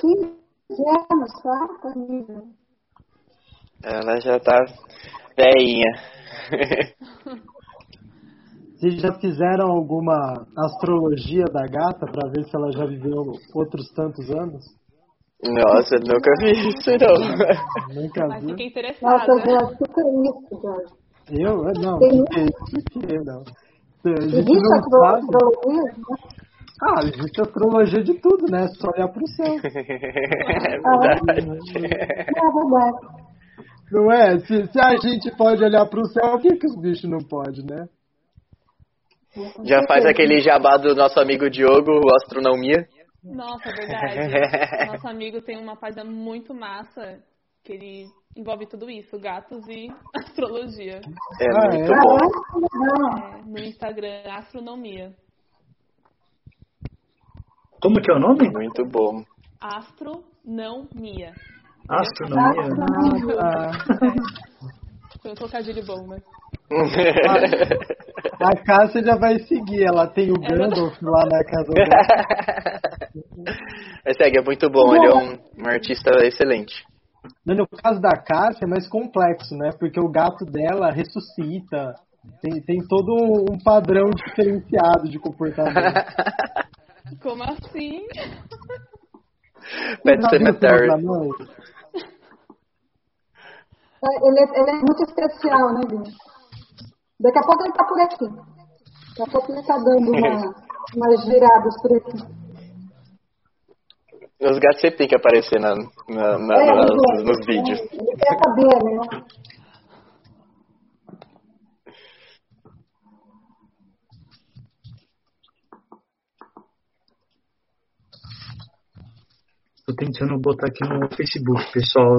15 anos só, tá nível. Ela já tá velhinha. Vocês já fizeram alguma astrologia da gata pra ver se ela já viveu outros tantos anos? Nossa, eu nunca vi isso não. Nunca Mas vi. fiquei Nossa, interessada. eu já super isso, Jorge. Eu? Não, quê? Por quê? não. A gente não sabe. Ah, existe astrologia de tudo, né? Só olhar pro céu. É verdade. É verdade. Não é? Se, se a gente pode olhar pro céu, por que, que os bichos não podem, né? Já faz aquele jabá do nosso amigo Diogo, o Astronomia. Nossa, é verdade. Nosso amigo tem uma página muito massa que ele envolve tudo isso, gatos e astrologia. É Ah, muito é? bom. Ah. É, no Instagram, Astronomia. Como que é o nome? Muito bom. Astronomia. Astronomia. Ah, Foi um trocadilho bom, né? a Cássia já vai seguir, ela tem o Gandalf lá na casa dela. Mas segue, é muito bom. Ele é um, um artista excelente. No caso da Cássia é mais complexo, né? Porque o gato dela ressuscita. Tem, tem todo um padrão diferenciado de comportamento. Como assim? Pet Cemetery. É, Ele é, ele é muito especial, né, Vini? Daqui a pouco ele tá por aqui. Daqui a pouco ele tá dando uma, umas viradas por aqui. Os gatos sempre tem que aparecer na, na- na- É, ele- nos vídeos. Ele quer saber, né? Tô tentando botar aqui no Facebook, pessoal.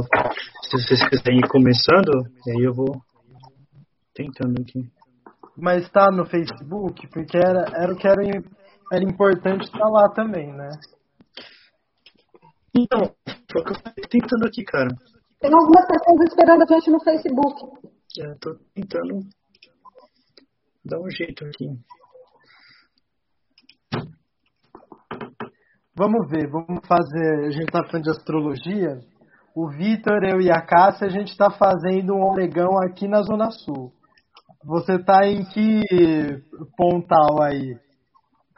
Se vocês quiserem ir começando, aí eu vou tentando aqui. Mas tá no Facebook, porque era, era o que era, era importante estar lá também, né? Então, foi o que eu tô tentando aqui, cara. Tem algumas pessoas esperando a gente no Facebook. Eu tô tentando dar um jeito aqui. Vamos ver, vamos fazer. A gente tá falando de astrologia. O Vitor, eu e a Cássia, a gente tá fazendo um oregão aqui na Zona Sul. Você tá em que pontal aí,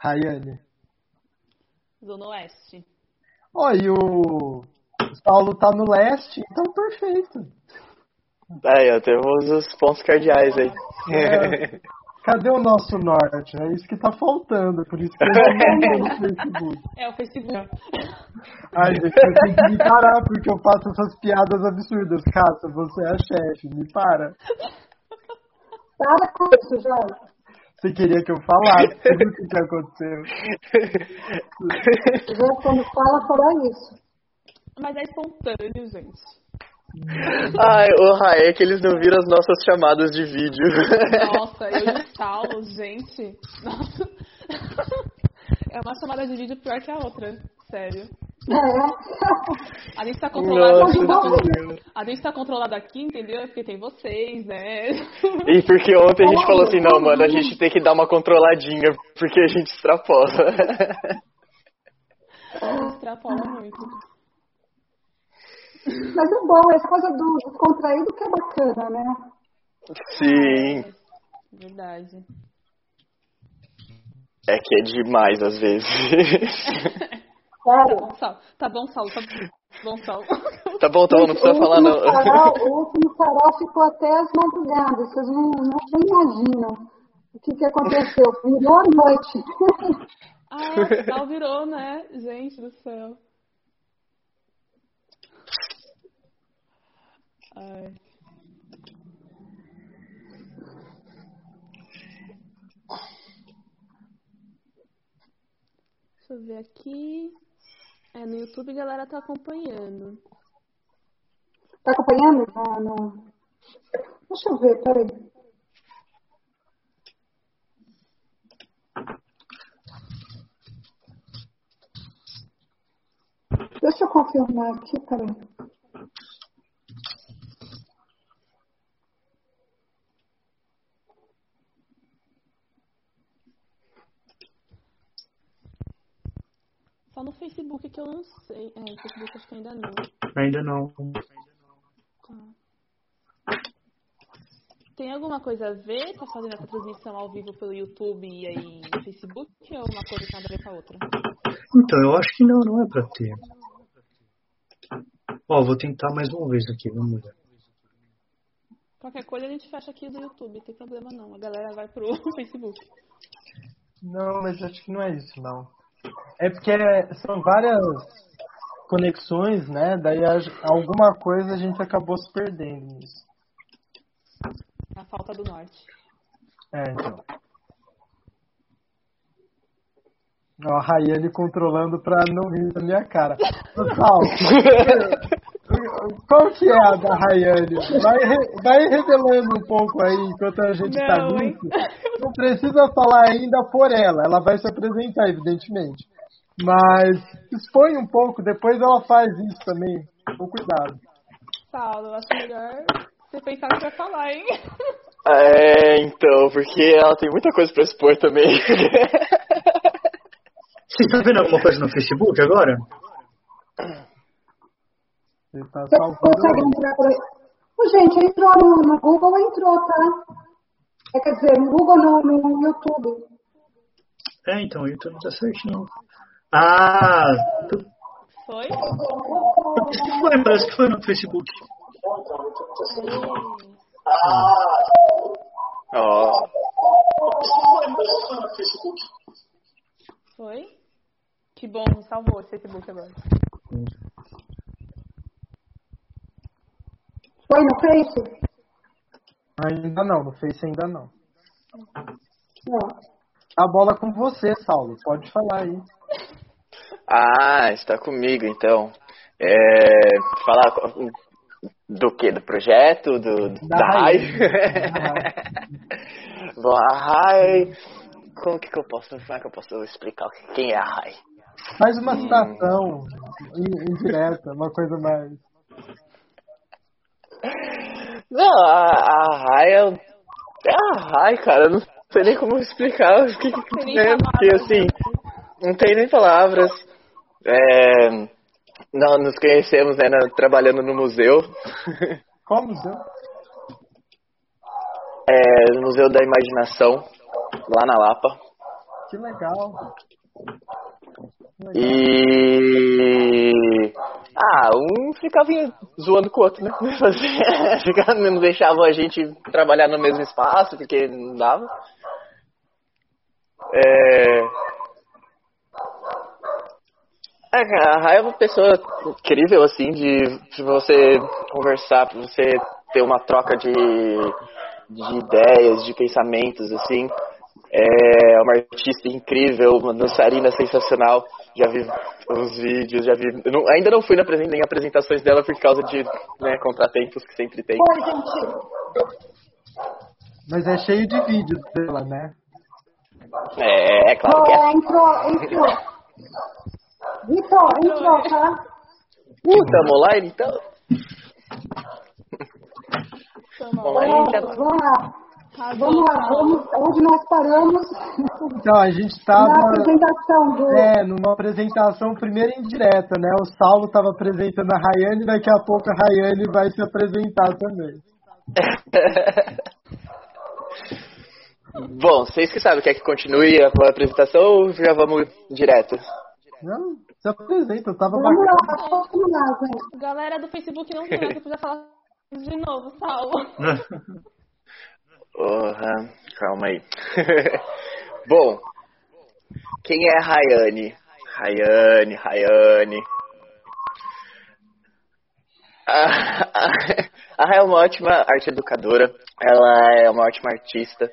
Rayane? Zona Oeste. Ó, e o Paulo tá no leste, então perfeito. Aí, ó, temos os pontos cardeais aí. É. Cadê o nosso norte? É isso que tá faltando, por isso que eu não no Facebook. É o Facebook. Ai, gente, eu tenho que me parar porque eu faço essas piadas absurdas. Cássia, você é a chefe, me para. Para com isso, Jorge. Você queria que eu falasse tudo o que que aconteceu. Já quando fala, fala isso. Mas é espontâneo, gente. Ai, o Rai, é que eles não viram as nossas chamadas de vídeo. Nossa, eu o Saulo, gente. Nossa. É uma chamada de vídeo pior que a outra. Sério. A gente tá controlado Nossa aqui. A gente tá controlado aqui, entendeu? É porque tem vocês, né? E porque ontem a gente falou assim, não, mano, a gente tem que dar uma controladinha, porque a gente extrapola. Extrapola muito. Mas é bom, essa coisa do descontraído que é bacana, né? Sim. Verdade. É que é demais às vezes. Tá bom, Saulo. Tá bom, Saulo. Tá bom, Saulo. Tá bom, tá bom, não precisa O falar não. farol- o último farol ficou até as madrugadas. Vocês não, não imaginam o que, que aconteceu. Virou a noite. Ah, o Saulo virou, né? Gente do céu. Ai. Deixa eu ver aqui. É, no YouTube a galera tá acompanhando. Tá acompanhando? Ah, não. Deixa eu ver, peraí. Deixa eu confirmar aqui, peraí. Só no Facebook que eu lancei. É, Facebook acho que ainda não. Ainda não. Tá. Tem alguma coisa a ver? Tá fazendo essa transmissão ao vivo pelo YouTube e aí no Facebook ou uma coisa tem nada a ver com a outra? Então, eu acho que não, não é pra ter. Ó, vou tentar mais uma vez aqui, vamos ver. Qualquer coisa a gente fecha aqui do YouTube, não tem problema não. A galera vai pro Facebook. Não, mas acho que não é isso, não. É porque são várias conexões, né? Daí alguma coisa a gente acabou se perdendo nisso. A falta do norte. É, então. Ó, a Rayane controlando pra não rir da minha cara. Sal, qual que é a da Rayane? Vai, vai revelando um pouco aí enquanto a gente tá Não, hein? nisso. Não precisa falar ainda por ela, ela vai se apresentar, evidentemente. Mas expõe um pouco, depois ela faz isso também. Com cuidado. Paulo, acho melhor você pensar no que vai falar, hein? É, então, porque ela tem muita coisa pra expor também. Você tá vendo alguma coisa no Facebook agora? Tá Você salvando. consegue entrar por aí? Ô, gente, entrou no, no Google, entrou, tá? É, quer dizer, no Google, no, no YouTube. É, então, o YouTube tá certinho. Ah, tu- Foi? foi, parece que foi no Facebook. Ó, Foi? Que bom, salvou esse Facebook agora. Foi no Face? Ainda não, no Face ainda não. Não. A bola com você, Saulo. Pode falar aí. Ah, está comigo então. É, falar do que? Do projeto? Do, Da da, RAI? RAI. Bom, a RAI. Como que, que eu posso. Como é que eu posso explicar quem é a RAI? Faz uma citação in- indireta, uma coisa mais. Não, a, a RAI é, é a RAI, cara. Eu não sei nem como explicar o que, que é, porque assim. Não tem nem palavras. É, não, nos conhecemos né, trabalhando no museu. Qual museu? É, no Museu da Imaginação, lá na Lapa. Que legal. Que legal. E. Ah, um ficava zoando com o outro, né? Não deixavam a gente trabalhar no mesmo espaço, porque não dava. É. É, a Raia é uma pessoa incrível, assim, de, você conversar, você ter uma troca de, de ideias, de pensamentos, assim. É uma artista incrível, uma dançarina sensacional. Já vi uns vídeos, já vi. não- ainda não fui na, em apresentações dela por causa de né, contratempos que sempre tem. Oi, gente. Mas é cheio de vídeos dela, né? É, é claro que é. Entrou, entrou. Vitor, entrou, tá? Tamo online então? Lá, Vamos então. vamos lá. Arrasou, Vamos lá, vamos. Onde nós paramos? Então, a gente Na tava. apresentação do. É, numa apresentação primeiro indireta, né? O Saulo tava apresentando a Rayane, daqui a pouco a Rayane vai se apresentar também. Bom, vocês que sabem, quer que continue a apresentação ou já vamos direto? Não, se apresenta, eu tava Vamos lá, vamos lá, gente. Galera do Facebook não tem pra falar de novo, Saulo. Porra, calma aí. Bom, quem é a Rayane? Rayane, Rayane. A, a, a Ray é uma ótima arte educadora, ela é uma ótima artista.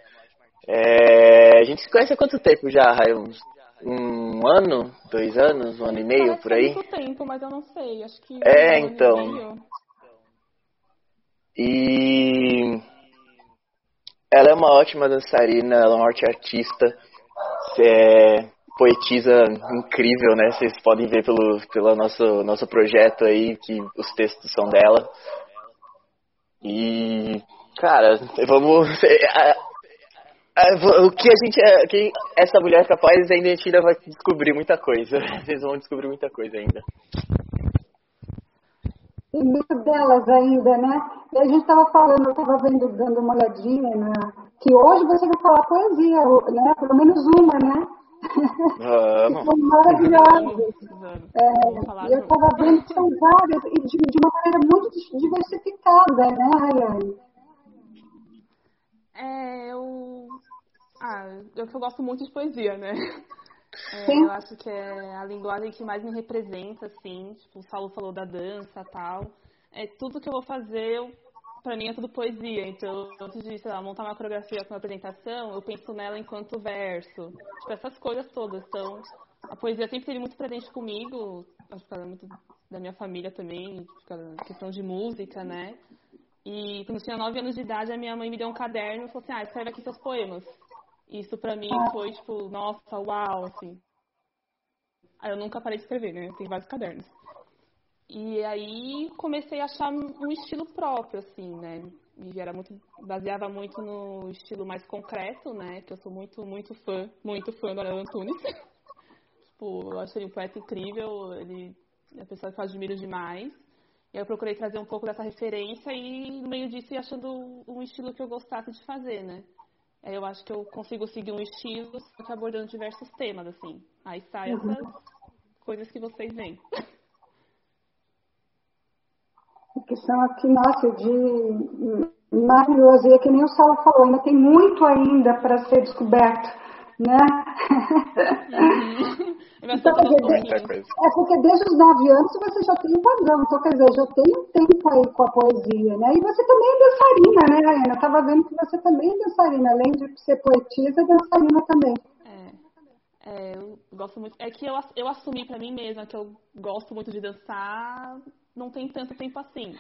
É, a gente se conhece há quanto tempo já, Ray? Uns- Um ano? Dois anos? Um ano e meio por aí? muito tempo, mas eu não sei. Acho que. É, um então. E ela é uma ótima dançarina, ela é uma arte artista, é, poetisa incrível, né? Vocês podem ver pelo, pelo nosso, nosso projeto aí que os textos são dela. E, cara, vamos. Ah, o que a gente é, que essa mulher é capaz ainda a gente ainda vai descobrir muita coisa. Vocês vão descobrir muita coisa ainda. Tem muito delas ainda, né? E a gente estava falando, eu estava vendo, dando uma olhadinha, né? que hoje você vai falar poesia, né? Pelo menos uma, né? Vamos. São maravilhosas. É, eu estava vendo que são várias e de, de, uma maneira muito diversificada, né, Rayane? É, eu. Ah, eu, eu gosto muito de poesia, né? É, eu acho que é a linguagem que mais me representa, assim. Tipo, o Saulo falou da dança tal. É tudo que eu vou fazer, eu, pra mim é tudo poesia. Então, antes de, sei lá, montar uma coreografia com uma apresentação, eu penso nela enquanto verso. Tipo, essas coisas todas. Então, a poesia sempre teve muito presente comigo. Acho que ela é muito da minha família também, questão de música, né? E quando eu tinha 9 anos de idade, a minha mãe me deu um caderno e falou assim: ah, escreve aqui seus poemas. Isso pra mim foi tipo, nossa, uau, assim. Aí eu nunca parei de escrever, né? Tem vários cadernos. E aí comecei a achar um estilo próprio, assim, né? E era muito, baseava muito no estilo mais concreto, né? Que eu sou muito, muito fã, muito fã do Ariel Antunes. tipo, eu achei um poeta incrível, ele é uma pessoa que eu admiro demais. E aí eu procurei trazer um pouco dessa referência e no meio disso ir achando um estilo que eu gostasse de fazer, né? Eu acho que eu consigo seguir um estilo só que abordando diversos temas, assim. Aí sai uhum. essas coisas que vocês veem. Que são aqui, nossa, de maravilhoso. E é que nem o Saulo falou, ainda tem muito ainda para ser descoberto, né? Uhum. Então, dizer, é porque desde os nove anos você já tem um padrão, então quer dizer, já tem um tempo aí com a poesia, né? E você também é dançarina, né, Raiana? Eu estava vendo que você também é dançarina, além de ser poetisa, é dançarina também. É, é, eu gosto muito. É que eu, eu assumi para mim mesma que eu gosto muito de dançar, não tem tanto tempo assim.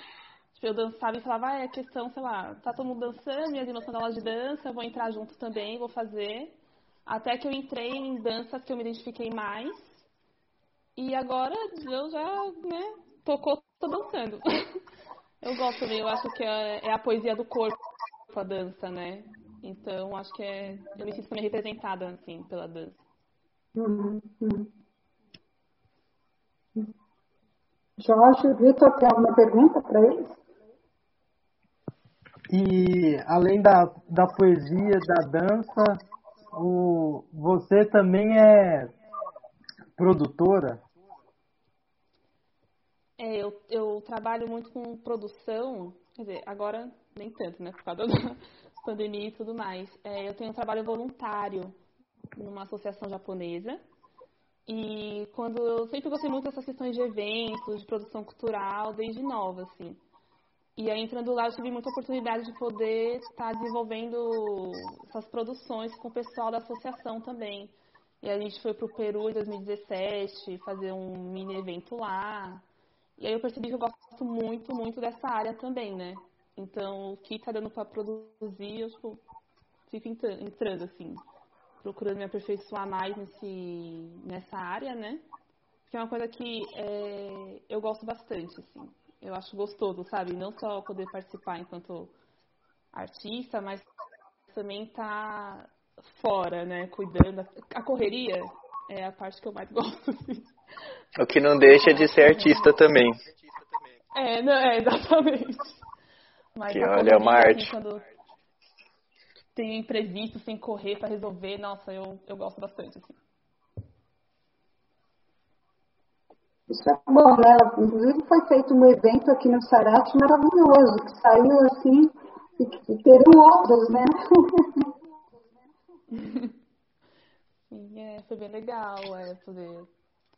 Tipo, eu dançava e falava, ah, é questão, sei lá, tá todo mundo dançando, minhas irmãs estão aula de dança, eu vou entrar junto também, vou fazer. Até que eu entrei em danças que eu me identifiquei mais. E agora eu já, né, tocou, tô dançando. eu gosto também, eu acho que é, é, a poesia do corpo a dança, né? Então acho que é. Eu me sinto também representada, assim, pela dança. Jorge, Vitor, tem alguma pergunta para eles? E além da, da poesia, da dança, o, você também é produtora? É, eu, eu trabalho muito com produção, quer dizer, agora nem tanto, né, por causa da pandemia e tudo mais. É, eu tenho um trabalho voluntário numa associação japonesa. E quando eu sempre gostei muito dessas questões de eventos, de produção cultural, desde nova, assim. E aí, entrando lá, eu tive muita oportunidade de poder estar desenvolvendo essas produções com o pessoal da associação também. E a gente foi para o Peru em 2017 fazer um mini evento lá. E aí eu percebi que eu gosto muito, muito dessa área também, né? Então, o que está dando para produzir, eu tipo, fico entrando, assim, procurando me aperfeiçoar mais nesse, nessa área, né? Que é uma coisa que é, eu gosto bastante, assim eu acho gostoso, sabe? Não só poder participar enquanto artista, mas também estar tá fora, né? Cuidando. A correria é a parte que eu mais gosto. Assim. O que não deixa de ser artista também. É, não, é exatamente. Mas que olha, é uma assim, arte. Quando tem imprevisto sem correr para resolver, nossa, eu, eu gosto bastante, assim. Isso é bom, né? Inclusive foi feito um evento aqui no Sarate maravilhoso, que saiu assim, e, e terão outros, né? Sim, é, foi bem legal é, poder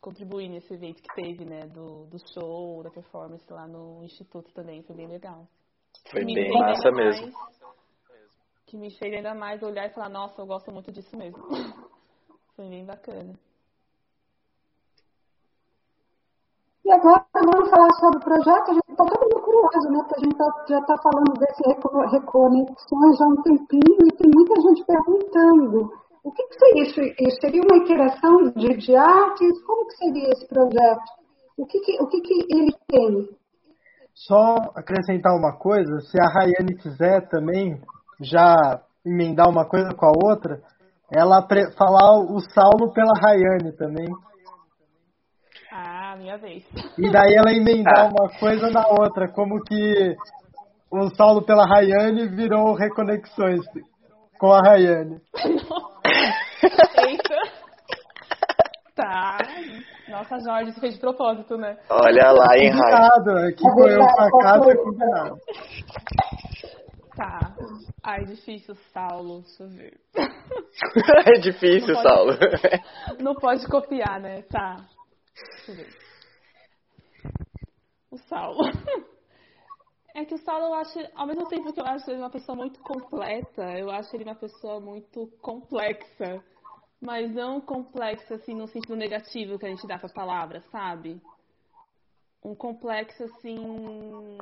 contribuir nesse evento que teve, né? Do, do show, da performance lá no Instituto também, foi bem legal. Foi bem massa mesmo. Mais, que me fez ainda mais olhar e falar, nossa, eu gosto muito disso mesmo. foi bem bacana. E agora vamos falar sobre o projeto. A gente está todo mundo curioso, né? Porque a gente tá, já está falando desse reconexões há um tempinho e tem muita gente perguntando. O que, que seria isso, isso? Seria uma interação de, de artes? Como que seria esse projeto? O que, que, o que, que ele tem? Só acrescentar uma coisa, se a Rayane quiser também já emendar uma coisa com a outra, ela falar o Saulo pela Rayane também. Ah, minha vez. E daí ela emendar ah. uma coisa na outra, como que o Saulo pela Rayane virou Reconexões com a Rayane. Eita. Tá. Nossa, Jorge, isso fez de propósito, né? Olha lá, hein, Raio. Aqui foi eu pra casa e combinado. Tá. Ai, difícil, Saulo. Deixa eu ver. é difícil, não pode, Saulo. Não pode copiar, né? Tá. O Saulo. É que o Saulo, eu acho, ao mesmo tempo que eu acho ele uma pessoa muito completa, eu acho ele uma pessoa muito complexa. Mas não complexa, assim, no sentido negativo que a gente dá pra palavra, sabe? Um complexo, assim,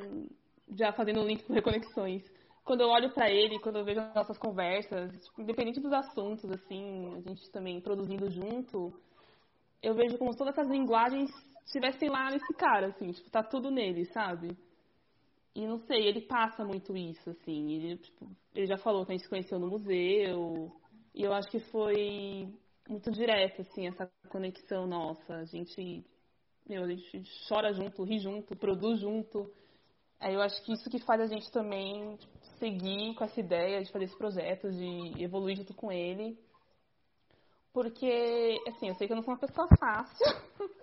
já fazendo o link com reconexões. Quando eu olho para ele, quando eu vejo as nossas conversas, tipo, independente dos assuntos, assim, a gente também produzindo junto, eu vejo como todas essas linguagens estivessem lá nesse cara, assim, tipo, tá tudo nele, sabe? E não sei, ele passa muito isso, assim. Ele, tipo, ele já falou que a gente se conheceu no museu. E eu acho que foi muito direto, assim, essa conexão nossa. A gente, meu, a gente chora junto, ri junto, produz junto. Aí eu acho que isso que faz a gente também tipo, seguir com essa ideia de fazer esse projeto, de evoluir junto com ele. Porque, assim, eu sei que eu não sou uma pessoa fácil.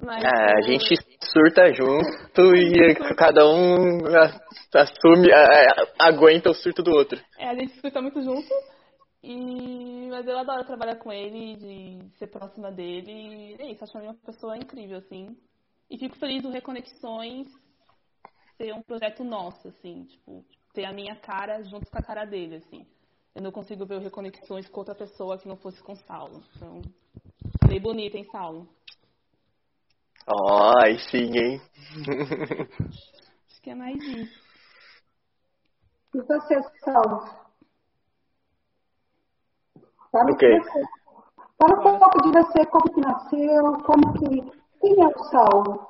Mas é, a gente surta junto e cada um assume, aguenta o surto do outro. É, a gente surta muito junto, e... mas eu adoro trabalhar com ele, de ser próxima dele. E é isso, acho ele uma pessoa incrível, assim. E fico feliz do Reconexões ser um projeto nosso, assim, tipo, ter a minha cara junto com a cara dele, assim. Eu não consigo ver Reconexões com outra pessoa que não fosse com o Saulo. Então, bem bonita, hein, Saulo? Ai, sim, hein? Acho que é mais isso. E você, Saulo? Fala okay. Fala um pouco de você, como que nasceu, como que. Quem é o Saulo?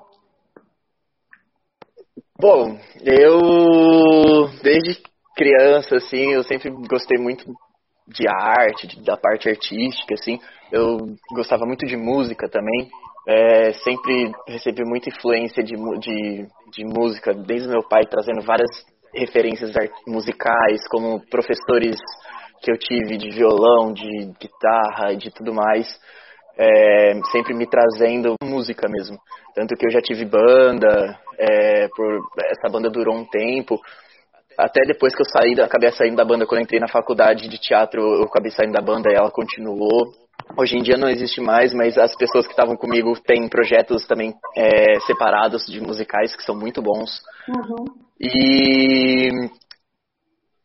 Bom, eu desde criança, assim, eu sempre gostei muito de arte, de, da parte artística, assim. Eu gostava muito de música também é, sempre recebi muita influência de, de, de música, desde meu pai trazendo várias referências musicais, como professores que eu tive de violão, de guitarra e de tudo mais, é, sempre me trazendo música mesmo. Tanto que eu já tive banda, é, por, essa banda durou um tempo, até depois que eu saí, acabei saindo da banda quando entrei na faculdade de teatro, eu acabei saindo da banda e ela continuou. Hoje em dia não existe mais, mas as pessoas que estavam comigo têm projetos também é, separados de musicais que são muito bons. Uhum. E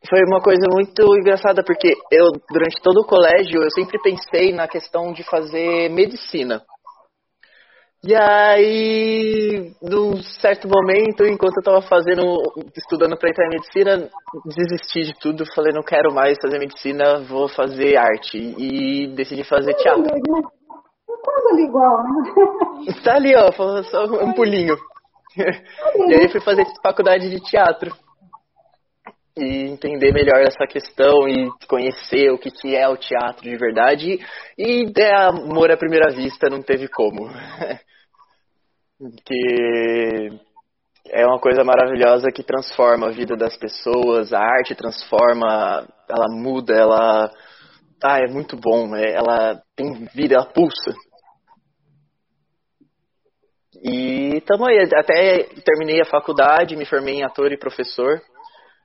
foi uma coisa muito engraçada porque eu durante todo o colégio eu sempre pensei na questão de fazer medicina. E aí, num certo momento, enquanto eu estava fazendo, estudando para entrar em medicina, desisti de tudo, falei, não quero mais fazer medicina, vou fazer arte. E decidi fazer teatro. Quase ali igual, né? Tá ali, ó, só um pulinho. E aí fui fazer faculdade de teatro. E entender melhor essa questão e conhecer o que, que é o teatro de verdade. E é amor à primeira vista, não teve como. que é uma coisa maravilhosa que transforma a vida das pessoas, a arte transforma, ela muda, ela ah, é muito bom, é, ela tem vida, ela pulsa. E tamo aí, até terminei a faculdade, me formei em ator e professor.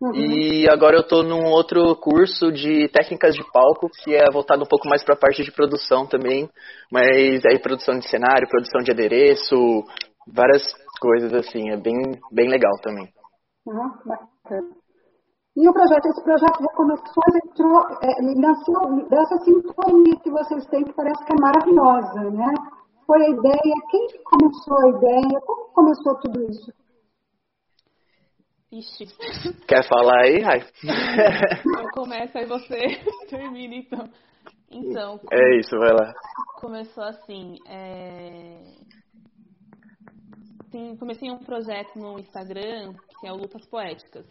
Uhum. E agora eu estou num outro curso de técnicas de palco, que é voltado um pouco mais para a parte de produção também, mas aí produção de cenário, produção de adereço, várias coisas assim, é bem, bem legal também. Uhum, bacana. E o projeto, esse projeto de conexões entrou, é, nasceu dessa sintonia que vocês têm, que parece que é maravilhosa, né? Foi a ideia, quem começou a ideia, como começou tudo isso? Ixi. Quer falar aí, Rai? Eu começo, aí você termina, então. Então. É isso, vai lá. Começou assim. É... Tem, comecei um projeto no Instagram que é o Lutas Poéticas.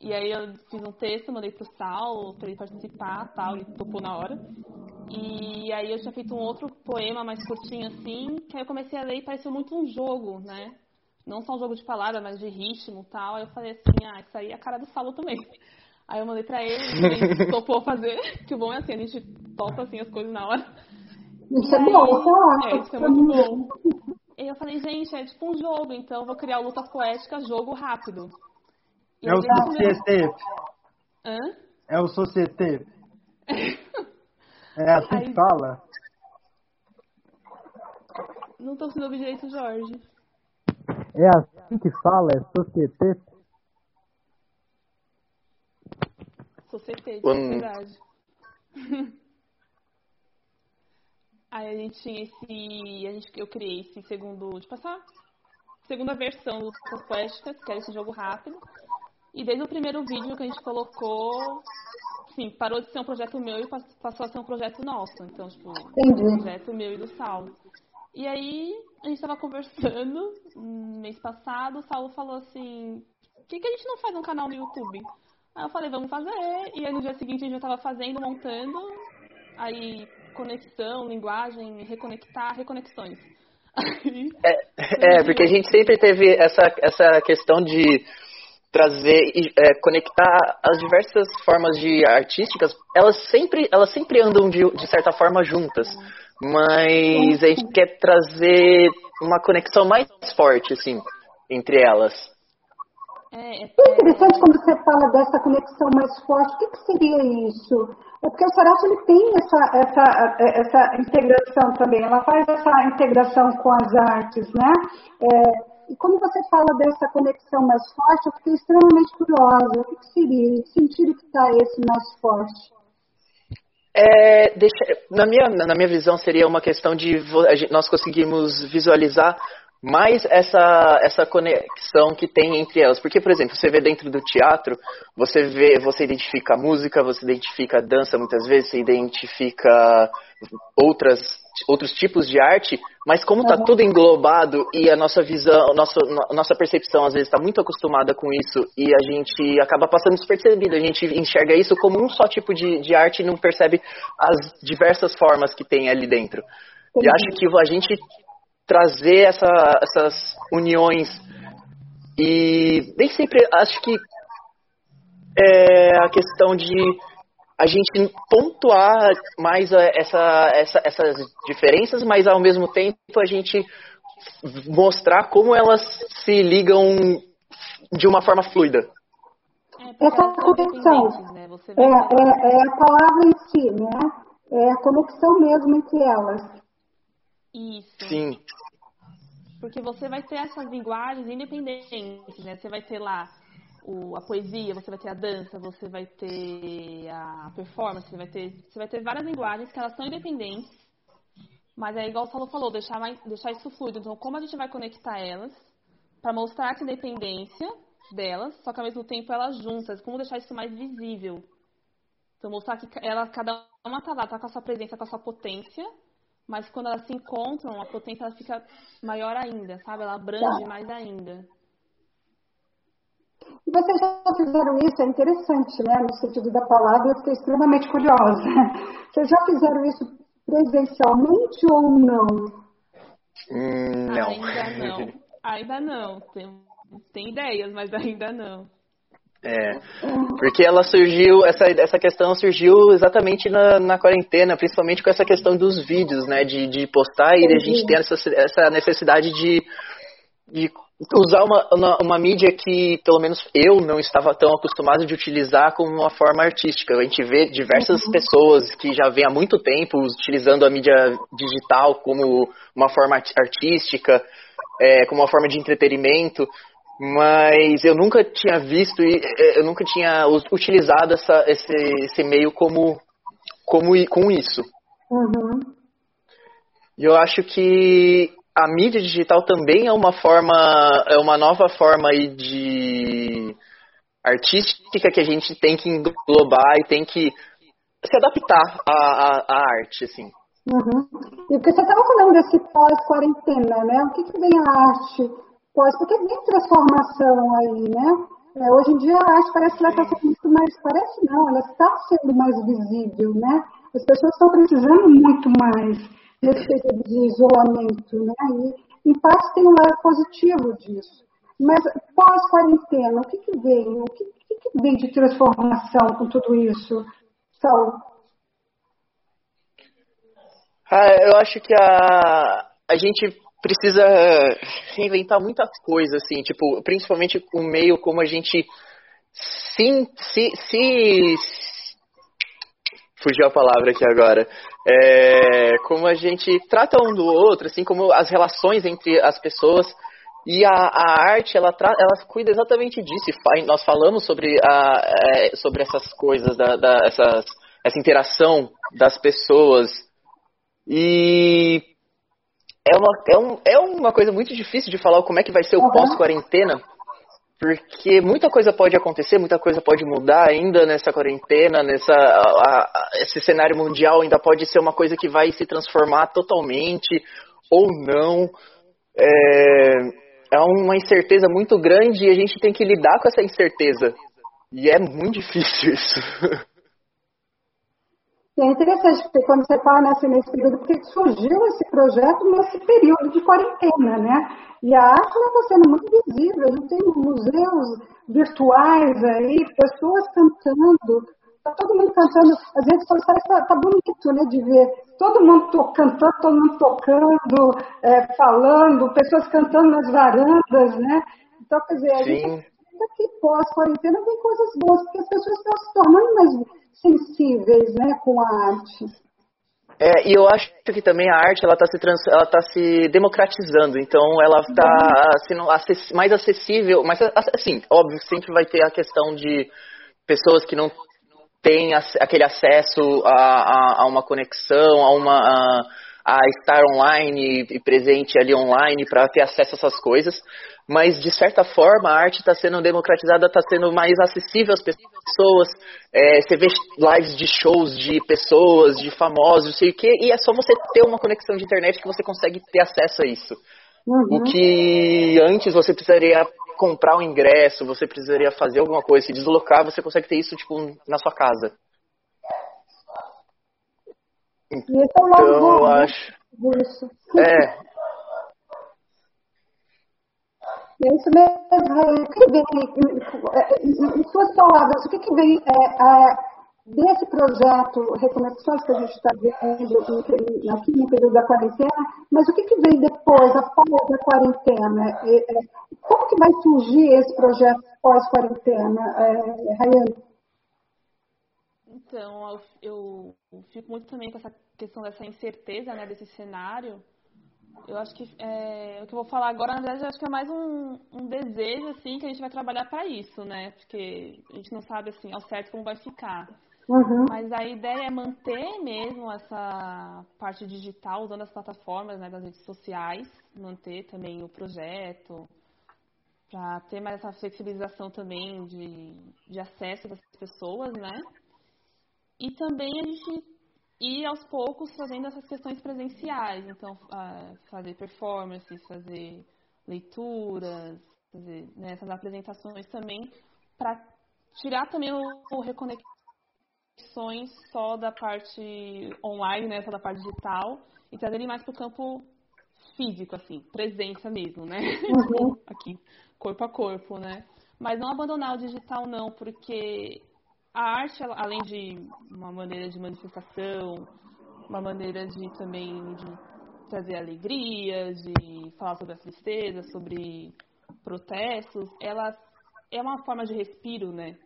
E aí eu fiz um texto, mandei pro Sal para ele participar, tal, ele topou na hora. E aí eu tinha feito um outro poema mais curtinho assim, que aí eu comecei a ler e pareceu muito um jogo, né? Não só um jogo de palavras, mas de ritmo e tal. Aí eu falei assim, ah, isso aí é a cara do Saulo também. Aí eu mandei pra ele, ele topou fazer, que o bom é assim, a gente topa assim as coisas na hora. Isso é bom, tá? É, isso é muito bom. E eu falei, gente, é tipo um jogo, então eu vou criar o Luta Poética jogo rápido. É o Societe. Hã? É o Societe. É assim que fala? Não tô sendo direito, Jorge. É assim que fala? É Societe? Societe, Um- verdade. Aí a gente tinha esse. A gente, eu criei esse segundo. Tipo, essa segunda versão do Poéticas, que era esse jogo rápido. E desde o primeiro vídeo que a gente colocou, sim, parou de ser um projeto meu e pass- passou a ser um projeto nosso. Então, tipo, Entendi. um projeto meu e do Saulo. E aí, a gente tava conversando hum, mês passado, o Saulo falou assim, por que, que a gente não faz um canal no YouTube? Aí eu falei, vamos fazer. E aí no dia seguinte a gente já tava fazendo, montando. Aí, conexão, linguagem, reconectar, reconexões. Aí, É, porque a gente sempre teve essa, essa questão de trazer e é, conectar as diversas formas de artísticas, elas sempre, elas sempre andam de, de certa forma juntas. Mas a gente quer trazer uma conexão mais forte, assim, entre elas. é, é, É interessante quando você fala dessa conexão mais forte. O que, que seria isso? É porque o Sarate ele tem essa, essa, essa integração também. Ela faz essa integração com as artes, né? É, e quando você fala dessa conexão mais forte, eu fiquei extremamente curiosa. O que, seria? Que sentido que está esse mais forte? É, deixa, na, minha, na minha visão, seria uma questão de nós conseguirmos visualizar mais essa, essa conexão que tem entre elas. Porque, por exemplo, você vê dentro do teatro, você vê, você identifica a música, você identifica a dança muitas vezes, você identifica outras, outros tipos de arte, mas como está tudo englobado e a nossa visão, a nossa, a nossa percepção às vezes está muito acostumada com isso e a gente acaba passando despercebido, a gente enxerga isso como um só tipo de, de arte e não percebe as diversas formas que tem ali dentro. E acho que a gente trazer essa, essas uniões e nem sempre acho que é a questão de a gente pontuar mais a- essa, essa, essas diferenças, mas ao mesmo tempo a gente mostrar como elas se ligam de uma forma fluida. é Essa conexão. né? É, é, é a palavra em si, né? É a conexão mesmo entre elas. Isso. Sim. Porque você vai ter essas linguagens independentes, né? Você vai ter lá o, a poesia, você vai ter a dança, você vai ter a performance, você vai ter, você vai ter várias linguagens que elas são independentes, mas é igual o Saulo falou, deixar, deixar isso fluido. Então, como a gente vai conectar elas para mostrar essa independência delas, só que ao mesmo tempo elas juntas, como deixar isso mais visível. Então, mostrar que ela, cada uma tá lá, tá com a sua presença, com a sua potência, mas quando elas se encontram, a potência ela fica maior ainda, sabe? Ela abrange mais ainda. E vocês já fizeram isso, é interessante, né? No sentido da palavra, eu fiquei extremamente curiosa. Vocês já fizeram isso presencialmente ou não? Hum, não. Ainda não. Ainda não. Tem, tem ideias, mas ainda não. É, porque ela surgiu, essa, essa questão surgiu exatamente na, na quarentena, principalmente com essa questão dos vídeos, né, de, de postar e a gente tem essa, essa necessidade de, de usar uma, uma, uma mídia que, pelo menos eu não estava tão acostumado de utilizar como uma forma artística. A gente vê diversas pessoas que já vêm há muito tempo utilizando a mídia digital como uma forma art- artística, é, como uma forma de entretenimento, mas eu nunca tinha visto e eh, eu nunca tinha utilizado essa, esse, esse meio como, como com isso. Uhum. E eu acho que a mídia digital também é uma forma, é uma nova forma aí de artística que a gente tem que englobar e tem que se adaptar à, à, à arte, assim. Uhum. E porque você estava falando desse pós-quarentena, né? O que, que vem a arte pós? Porque vem transformação aí, né? É, hoje em dia a arte parece que ela está sendo muito mais, parece não, ela está sendo mais visível, né? As pessoas estão precisando muito mais desse período de isolamento, né? E, em parte tem um lado positivo disso. Mas pós-quarentena, o que, que vem? O que, que, que vem de transformação com tudo isso, Saul? Ah, eu acho que a, a gente precisa reinventar muita coisa, assim, tipo, principalmente o meio como a gente se, se, se fugiu a palavra aqui agora, é, como a gente trata um do outro, assim, como as relações entre as pessoas e a, a arte, ela, tra, ela cuida exatamente disso. Nós falamos sobre, a, é, sobre essas coisas, da, da, essas, essa interação das pessoas. E é uma, é, um, é uma coisa muito difícil de falar como é que vai ser o pós-quarentena, porque muita coisa pode acontecer, muita coisa pode mudar ainda nessa quarentena, nessa a, a, esse cenário mundial ainda pode ser uma coisa que vai se transformar totalmente ou não. É, é uma incerteza muito grande e a gente tem que lidar com essa incerteza. E é muito difícil isso. E é interessante, porque quando você fala nesse, nesse período, porque surgiu esse projeto nesse período de quarentena, né? E a arte está sendo muito visível, a gente tem museus virtuais aí, pessoas cantando, Tá todo mundo cantando, às vezes sociais tá, tá bonito, né, de ver todo mundo to, cantando, todo mundo tocando, é, falando, pessoas cantando nas varandas, né? Então, quer dizer, a Sim. gente aqui pós-quarentena tem coisas boas, porque as pessoas estão se tornando mais sensíveis, né, com a arte. É, e eu acho que também a arte ela está se, trans, ela tá se democratizando, então ela está sendo mais acessível, mas assim, óbvio, sempre vai ter a questão de pessoas que não tem aquele acesso a, a, a uma conexão, a uma a, a, estar online e presente ali online para ter acesso a essas coisas, mas de certa forma a arte está sendo democratizada, está sendo mais acessível às pessoas. É, você vê lives de shows de pessoas, de famosos, não sei o quê, e é só você ter uma conexão de internet que você consegue ter acesso a isso. Uhum. O que antes você precisaria comprar um ingresso, você precisaria fazer alguma coisa, se deslocar, você consegue ter isso tipo na sua casa. Então, eu né? acho. É. É isso mesmo. O que vem, em suas palavras, o que, que vem é, é, desse projeto Reconexões que a gente está vendo aqui no período da quarentena, mas o que, que vem depois, após a quarentena? Como que vai surgir esse projeto pós-quarentena, é, Rayane? Então, eu, eu, fico muito também com essa questão dessa incerteza, né, desse cenário. Eu acho que é, o que eu vou falar agora, na verdade, eu acho que é mais um, um desejo, assim, que a gente vai trabalhar para isso, né? Porque a gente não sabe, assim, ao certo como vai ficar. Uhum. Mas a ideia é manter mesmo essa parte digital, usando as plataformas né, das redes sociais, manter também o projeto, para ter mais essa flexibilização também de, de acesso das pessoas, né? E também a gente ir aos poucos fazendo essas questões presenciais, então fazer performances, fazer leituras, fazer né, essas apresentações também, para tirar também o, o reconexões só da parte online, né, só da parte digital, e trazer ele mais para o campo físico, assim, presença mesmo, né? Uhum. Aqui, corpo a corpo, né? Mas não abandonar o digital, não, porque a arte, além de uma maneira de manifestação, uma maneira de também de trazer alegria, de falar sobre a tristeza, sobre protestos, ela é uma forma de respiro, né?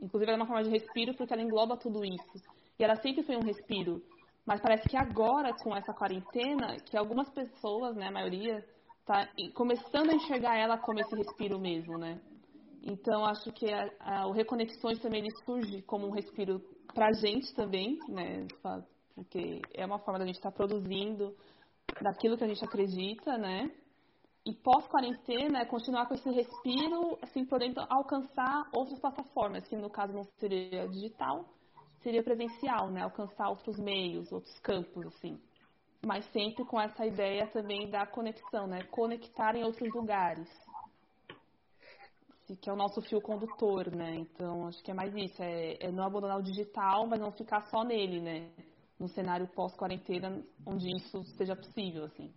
Inclusive, ela é uma forma de respiro porque ela engloba tudo isso. E ela sempre foi um respiro. Mas parece que agora, com essa quarentena, que algumas pessoas, né, a maioria, tá começando a enxergar ela como esse respiro mesmo, né? Então, acho que a, a, o Reconexões também surge como um respiro para a gente também, né? Porque é uma forma da gente estar tá produzindo daquilo que a gente acredita, né? E pós-quarentena é continuar com esse respiro, assim, podendo alcançar outras plataformas, que no caso não seria digital, seria presencial, né? Alcançar outros meios, outros campos, assim. Mas sempre com essa ideia também da conexão, né? Conectar em outros lugares. Que é o nosso fio condutor, né? Então acho que é mais isso, é, é não abandonar o digital, mas não ficar só nele, né? No cenário pós-quarentena, onde isso seja possível, assim.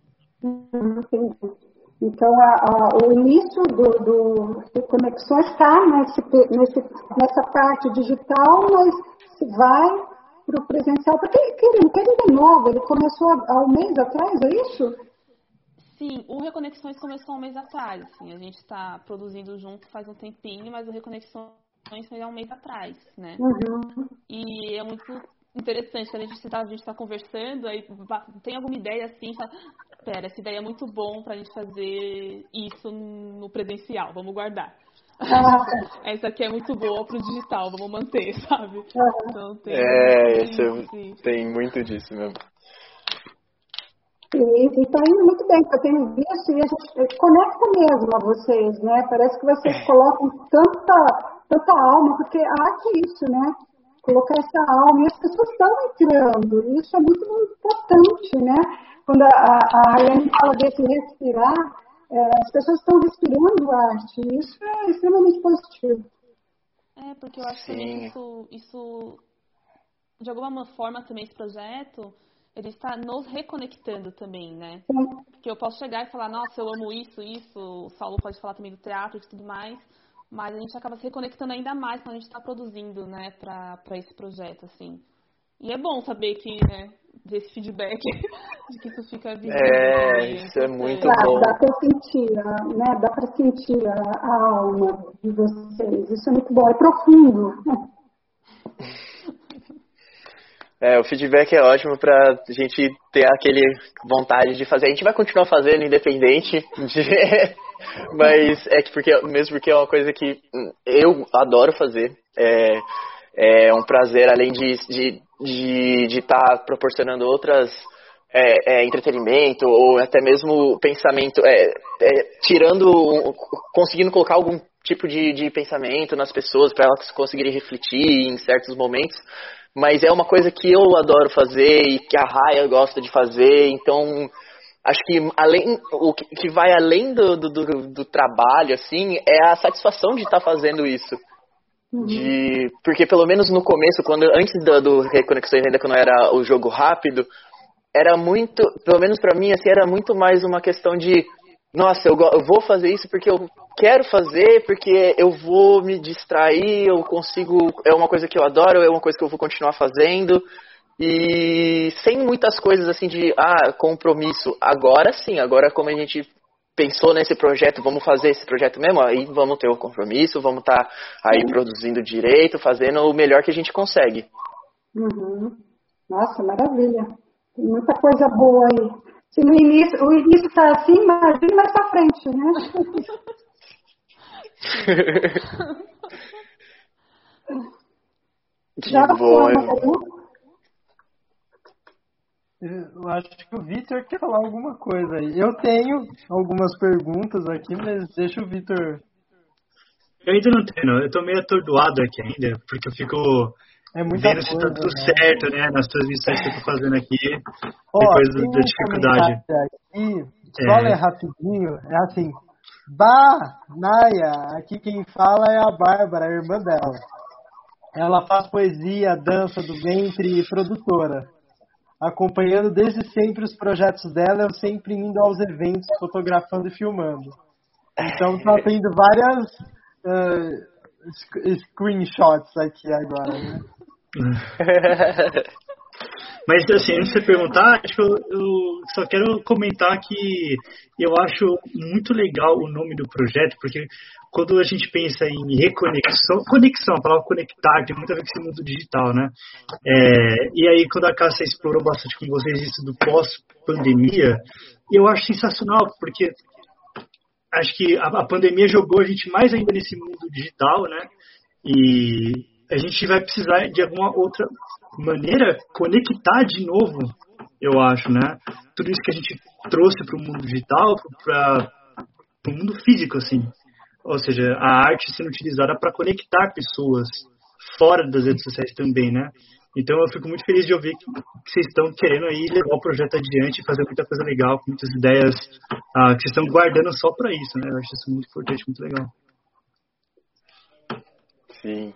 Então, a, a, o início do, do, do Conexões está nessa parte digital, mas vai para o presencial, porque ele, ele é novo, ele começou há um mês atrás, é isso? Sim, o Reconexões começou há um mês atrás. Assim, a gente está produzindo junto faz um tempinho, mas o Reconexões foi há um mês atrás, né? Uhum. E é muito interessante quando a gente está tá conversando, aí tem alguma ideia assim, fala, pera, essa ideia é muito bom para a gente fazer isso no presencial, vamos guardar. Ah. essa aqui é muito boa para o digital, vamos manter, sabe? Então, tem é, isso, tem muito disso mesmo. E está indo muito bem, eu tenho visto e a gente conecta mesmo a vocês, né? Parece que vocês é. colocam tanta, tanta alma, porque há que isso, né? Colocar essa alma, e as pessoas estão entrando, e isso é muito importante, né? Quando a, a, a fala desse respirar, é, as pessoas estão respirando arte, e isso é extremamente positivo. É, porque eu acho Sim. que isso, isso, de alguma forma também esse projeto ele está nos reconectando também, né? Porque eu posso chegar e falar, nossa, eu amo isso, isso, o Saulo pode falar também do teatro e tudo mais, mas a gente acaba se reconectando ainda mais quando a gente está produzindo, né, para esse projeto, assim. E é bom saber que, né, desse feedback, de que isso fica visível. É, isso é muito dá, bom. Dá para sentir, né, dá para sentir a, a alma de vocês, isso é muito bom, é profundo. É, o feedback é ótimo pra gente ter aquele vontade de fazer. A gente vai continuar fazendo independente, de... mas é que porque mesmo porque é uma coisa que eu adoro fazer. É, é um prazer além de estar de, de, de tá proporcionando outras é, é, entretenimento ou até mesmo pensamento, é, é tirando, conseguindo colocar algum tipo de, de pensamento nas pessoas para elas conseguirem refletir em certos momentos mas é uma coisa que eu adoro fazer e que a Raya gosta de fazer, então acho que além o que vai além do, do, do trabalho assim é a satisfação de estar tá fazendo isso uhum. de porque pelo menos no começo quando antes do, do reconexões ainda quando era o jogo rápido era muito pelo menos para mim assim era muito mais uma questão de nossa eu, eu vou fazer isso porque eu quero fazer porque eu vou me distrair, eu consigo, é uma coisa que eu adoro, é uma coisa que eu vou continuar fazendo. E sem muitas coisas assim de ah, compromisso. Agora sim, agora como a gente pensou nesse projeto, vamos fazer esse projeto mesmo, aí vamos ter o compromisso, vamos estar tá aí produzindo direito, fazendo o melhor que a gente consegue. Uhum. Nossa, maravilha. Tem muita coisa boa aí. Se no início, o início está assim, imagine mais para frente, né? que bom, Eu acho que o Vitor quer falar alguma coisa aí. Eu tenho algumas perguntas aqui, mas deixa o Vitor. Eu ainda não tenho, eu tô meio atordoado aqui ainda, porque eu fico é vendo se tá tudo né? certo, né, nas transmissões que eu tô fazendo aqui, Ó, depois da dificuldade. Aqui, só é. ler rapidinho, é assim, Bah, Naya, aqui quem fala é a Bárbara, a irmã dela. Ela faz poesia, dança do ventre e produtora. Acompanhando desde sempre os projetos dela, eu sempre indo aos eventos, fotografando e filmando. Então tá tendo várias uh, screenshots aqui agora, né? Mas assim, antes de você perguntar, acho que eu, eu, só quero comentar que eu acho muito legal o nome do projeto, porque quando a gente pensa em reconexão, conexão, a palavra conectar tem muito a ver com esse mundo digital, né? É, e aí quando a Cássia explorou bastante com vocês isso do pós-pandemia, eu acho sensacional, porque acho que a, a pandemia jogou a gente mais ainda nesse mundo digital, né? E a gente vai precisar de alguma outra maneira conectar de novo, eu acho, né? Tudo isso que a gente trouxe para o mundo digital, para o mundo físico, assim. Ou seja, a arte sendo utilizada para conectar pessoas fora das redes sociais também, né? Então eu fico muito feliz de ouvir que, vocês estão querendo aí levar o projeto adiante fazer muita coisa legal, muitas ideias ah, que vocês estão guardando só para isso, né? Eu acho isso muito importante, muito legal. Sim.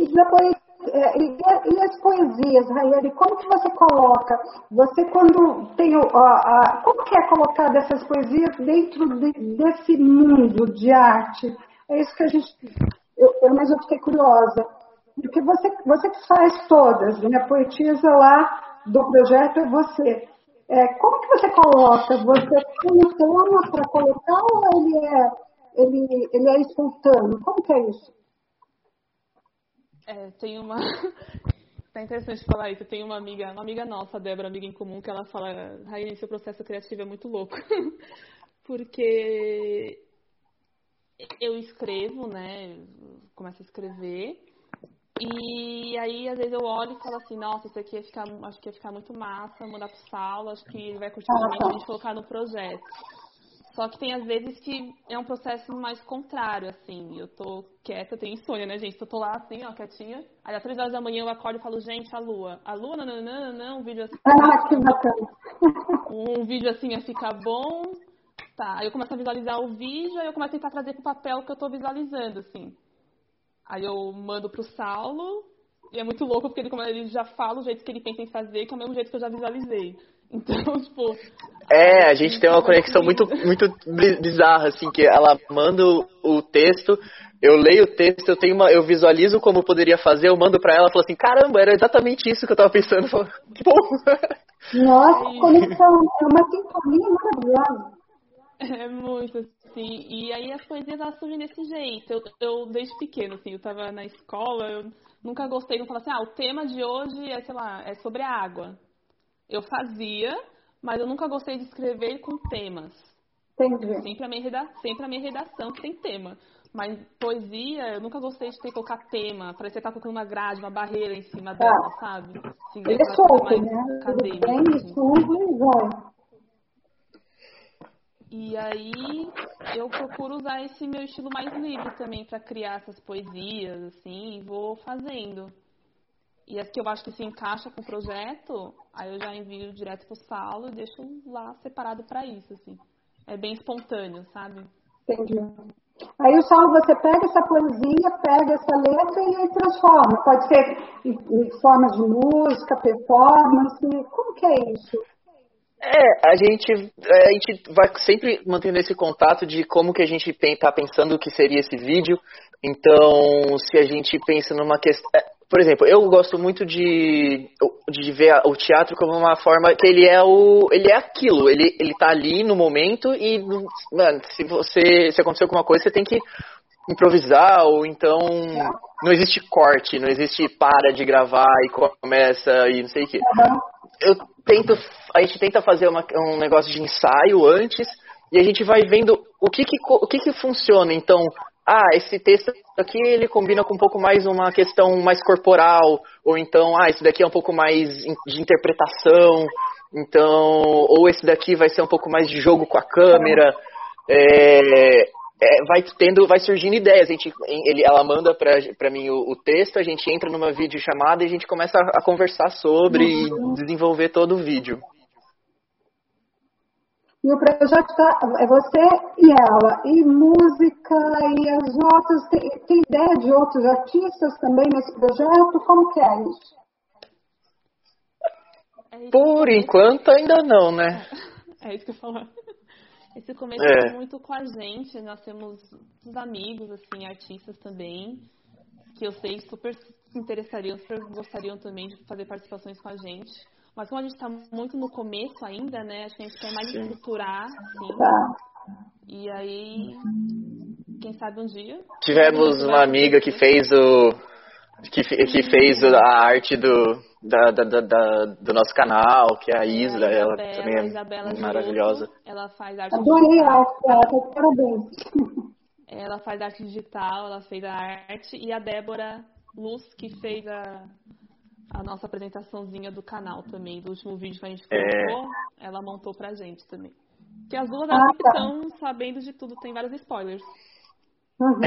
E depois, é, e, e, as poesias, Raiane, como que você coloca? Você quando tem o, a, a, como que é colocar essas poesias dentro de, desse mundo de arte? É isso que a gente, eu, eu, mas eu fiquei curiosa, porque você, você que faz todas, né? A poetisa lá do projeto é você. É, como que você coloca? Você tem um tema para colocar ou ele é, ele, ele é espontâneo? Como que é isso? É, tem uma. tá interessante falar isso. Tem uma amiga, uma amiga nossa, a Débora, amiga em comum, que ela fala: Raine, seu processo criativo é muito louco. Porque eu escrevo, né? Começo a escrever. E aí, às vezes, eu olho e falo assim, nossa, isso aqui ia ficar, acho que ia ficar muito massa, mandar pro Saulo, acho que ele vai curtir muito a gente colocar no projeto. Só que tem às vezes que é um processo mais contrário, assim. Eu tô quieta, tenho insônia, né, gente? Eu tô lá assim, ó, quietinha. Aí às três horas da manhã eu acordo e falo, gente, a lua. A lua, não, não, não, não, um vídeo assim. Ah, que bacana. Um vídeo assim ia ficar bom. Tá. Aí eu começo a visualizar o vídeo, aí eu começo a tentar trazer pro papel que eu tô visualizando, assim. Aí eu mando pro Saulo, e é muito louco porque ele, ele já fala o jeito que ele pensa em fazer, que é o mesmo jeito que eu já visualizei. Então, tipo. É, a gente tem uma conexão muito, muito bizarra, assim, que ela manda o texto, eu leio o texto, eu tenho uma, eu visualizo como poderia fazer, eu mando pra ela e falo assim, caramba, era exatamente isso que eu tava pensando. Falo, que bom! Nossa, conexão, é uma sintonia maravilhosa. É muito, assim. E aí as poesias elas surgem desse jeito. Eu, eu, desde pequeno, assim, eu tava na escola, eu nunca gostei de falar assim, ah, o tema de hoje é, sei lá, é sobre a água. Eu fazia, mas eu nunca gostei de escrever com temas. Entendi. Sempre a minha, redação, sempre a minha redação que tem tema. Mas poesia, eu nunca gostei de ter que colocar tema. Parece que você tá colocando uma grade, uma barreira em cima dela, ah. sabe? Assim, Ele é solto, né? Bem, assim. tudo, e aí eu procuro usar esse meu estilo mais livre também para criar essas poesias, assim, e vou fazendo. E as que eu acho que se encaixa com o projeto, aí eu já envio direto pro Saulo e deixo lá separado para isso, assim. É bem espontâneo, sabe? Entendi. Aí o Saulo, você pega essa poesia, pega essa letra e aí transforma. Pode ser em, formas de música, performance. Como que é isso? É, a gente, a gente vai sempre mantendo esse contato de como que a gente está pensando que seria esse vídeo. Então, se a gente pensa numa questão. Por exemplo, eu gosto muito de, de ver o teatro como uma forma que ele é o. ele é aquilo, ele, ele tá ali no momento e mano, se você. se acontecer alguma coisa, você tem que improvisar, ou então não existe corte, não existe para de gravar e começa e não sei o que. Eu tento a gente tenta fazer uma, um negócio de ensaio antes e a gente vai vendo o que que, o que que funciona. Então, ah, esse texto aqui ele combina com um pouco mais uma questão mais corporal, ou então, ah, esse daqui é um pouco mais de interpretação, então, ou esse daqui vai ser um pouco mais de jogo com a câmera. É, é, vai tendo, vai surgindo ideias. A gente, ele, ela manda para mim o, o, texto, a gente entra numa videochamada e a gente começa a, a conversar sobre uhum. e desenvolver todo o vídeo. E o projeto tá, é você e ela, e música, e as outras. Tem, tem ideia de outros artistas também nesse projeto? Como que é isso? É Por enquanto ainda não, né? É isso que eu falar. Esse começo é. muito com a gente, nós temos uns amigos, assim, artistas também, que eu sei super se interessariam, super gostariam também de fazer participações com a gente. Mas como a gente está muito no começo ainda, né? Acho que a gente quer mais estruturar, sim. Tá. E aí, quem sabe um dia. Tivemos uma amiga que fez o. Que, que fez a arte do, da, da, da, do nosso canal, que é a Isla, é, a ela Isabela, também é Isabela maravilhosa. ela faz arte Adorei a arte dela, parabéns. Ela faz arte digital, ela fez a arte, e a Débora Luz, que fez a, a nossa apresentaçãozinha do canal também, do último vídeo que a gente é. colocou, é... ela montou pra gente também. Que as duas ah, estão tá. sabendo de tudo, tem vários spoilers. Uhum.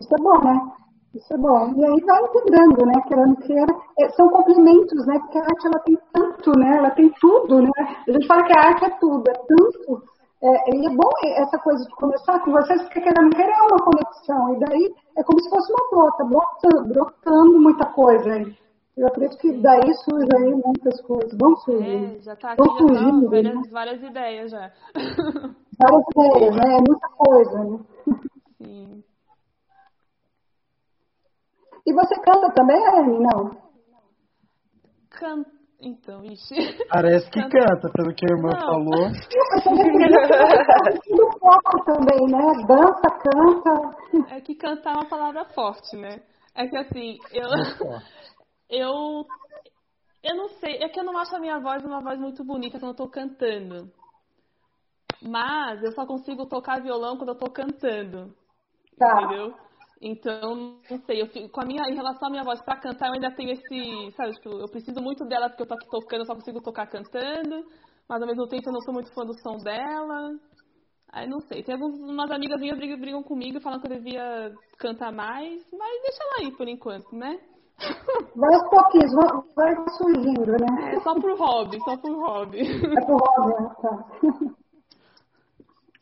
Isso é bom, né? Isso é bom. E aí vai integrando, né? Querendo queira. É, são complementos, né? Porque a arte ela tem tanto, né? Ela tem tudo, né? A gente fala que a arte é tudo, é tanto É, e é bom essa coisa de conversar com vocês, porque querendo criar uma conexão. E daí é como se fosse uma brota, brotando, brotando muita coisa aí. Eu acredito que daí surge aí muitas coisas. Vão surgir. É, já tá aqui, já tá várias, né? várias ideias já. Várias ideias, né? É muita coisa, né? Sim. E você canta também, Anne? Não? Canta. Então, ixi. Parece que canta, pelo que a irmã não. falou. Do foco também, né? Dança, canta. É que cantar é uma palavra forte, né? É que assim, eu. eu. Eu não sei, é que eu não acho a minha voz uma voz muito bonita quando eu tô cantando. Mas eu só consigo tocar violão quando eu tô cantando. Tá. Entendeu? Então, não sei, eu fico, com a minha, em relação à minha voz para cantar, eu ainda tenho esse, sabe, tipo, eu preciso muito dela porque eu tô aqui tocando, eu só consigo tocar cantando, mas ao mesmo tempo eu não sou muito fã do som dela. Aí não sei, tem algumas amigas minhas brigam, brigam comigo falando que eu devia cantar mais, mas deixa ela aí por enquanto, né? Vai aos pouquinhos, vai surgindo, né? É só pro hobby, só pro hobby. É pro hobby, né? tá.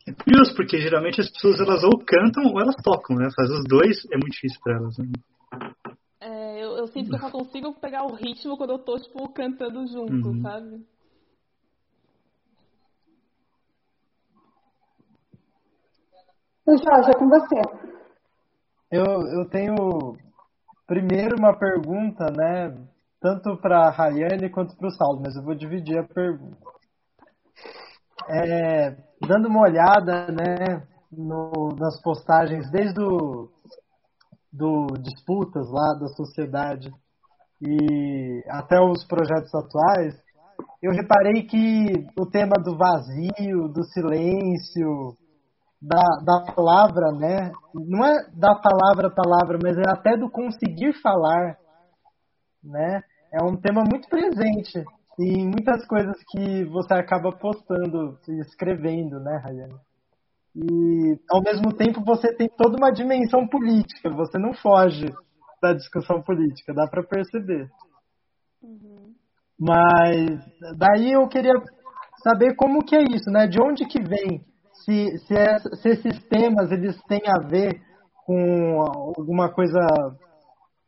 É curioso, porque geralmente as pessoas elas ou cantam ou elas tocam, né? Fazer os dois é muito difícil para elas. Né? É, eu, eu, sinto que eu só consigo pegar o ritmo quando eu tô, tipo, cantando junto, uhum. sabe? Jorge, é com você. Eu, eu tenho primeiro uma pergunta, né? Tanto para a Rayane quanto para o Saulo, mas eu vou dividir a pergunta. É, dando uma olhada, né, no, nas postagens desde do, do disputas lá da sociedade e até os projetos atuais, eu reparei que o tema do vazio, do silêncio, da, da palavra, né? Não é da palavra palavra, mas é até do conseguir falar, né? É um tema muito presente e muitas coisas que você acaba postando e escrevendo, né, Rayane? E ao mesmo tempo você tem toda uma dimensão política, você não foge da discussão política, dá para perceber. Uhum. Mas daí eu queria saber como que é isso, né? De onde que vem? Se, se, é, se esses temas eles têm a ver com alguma coisa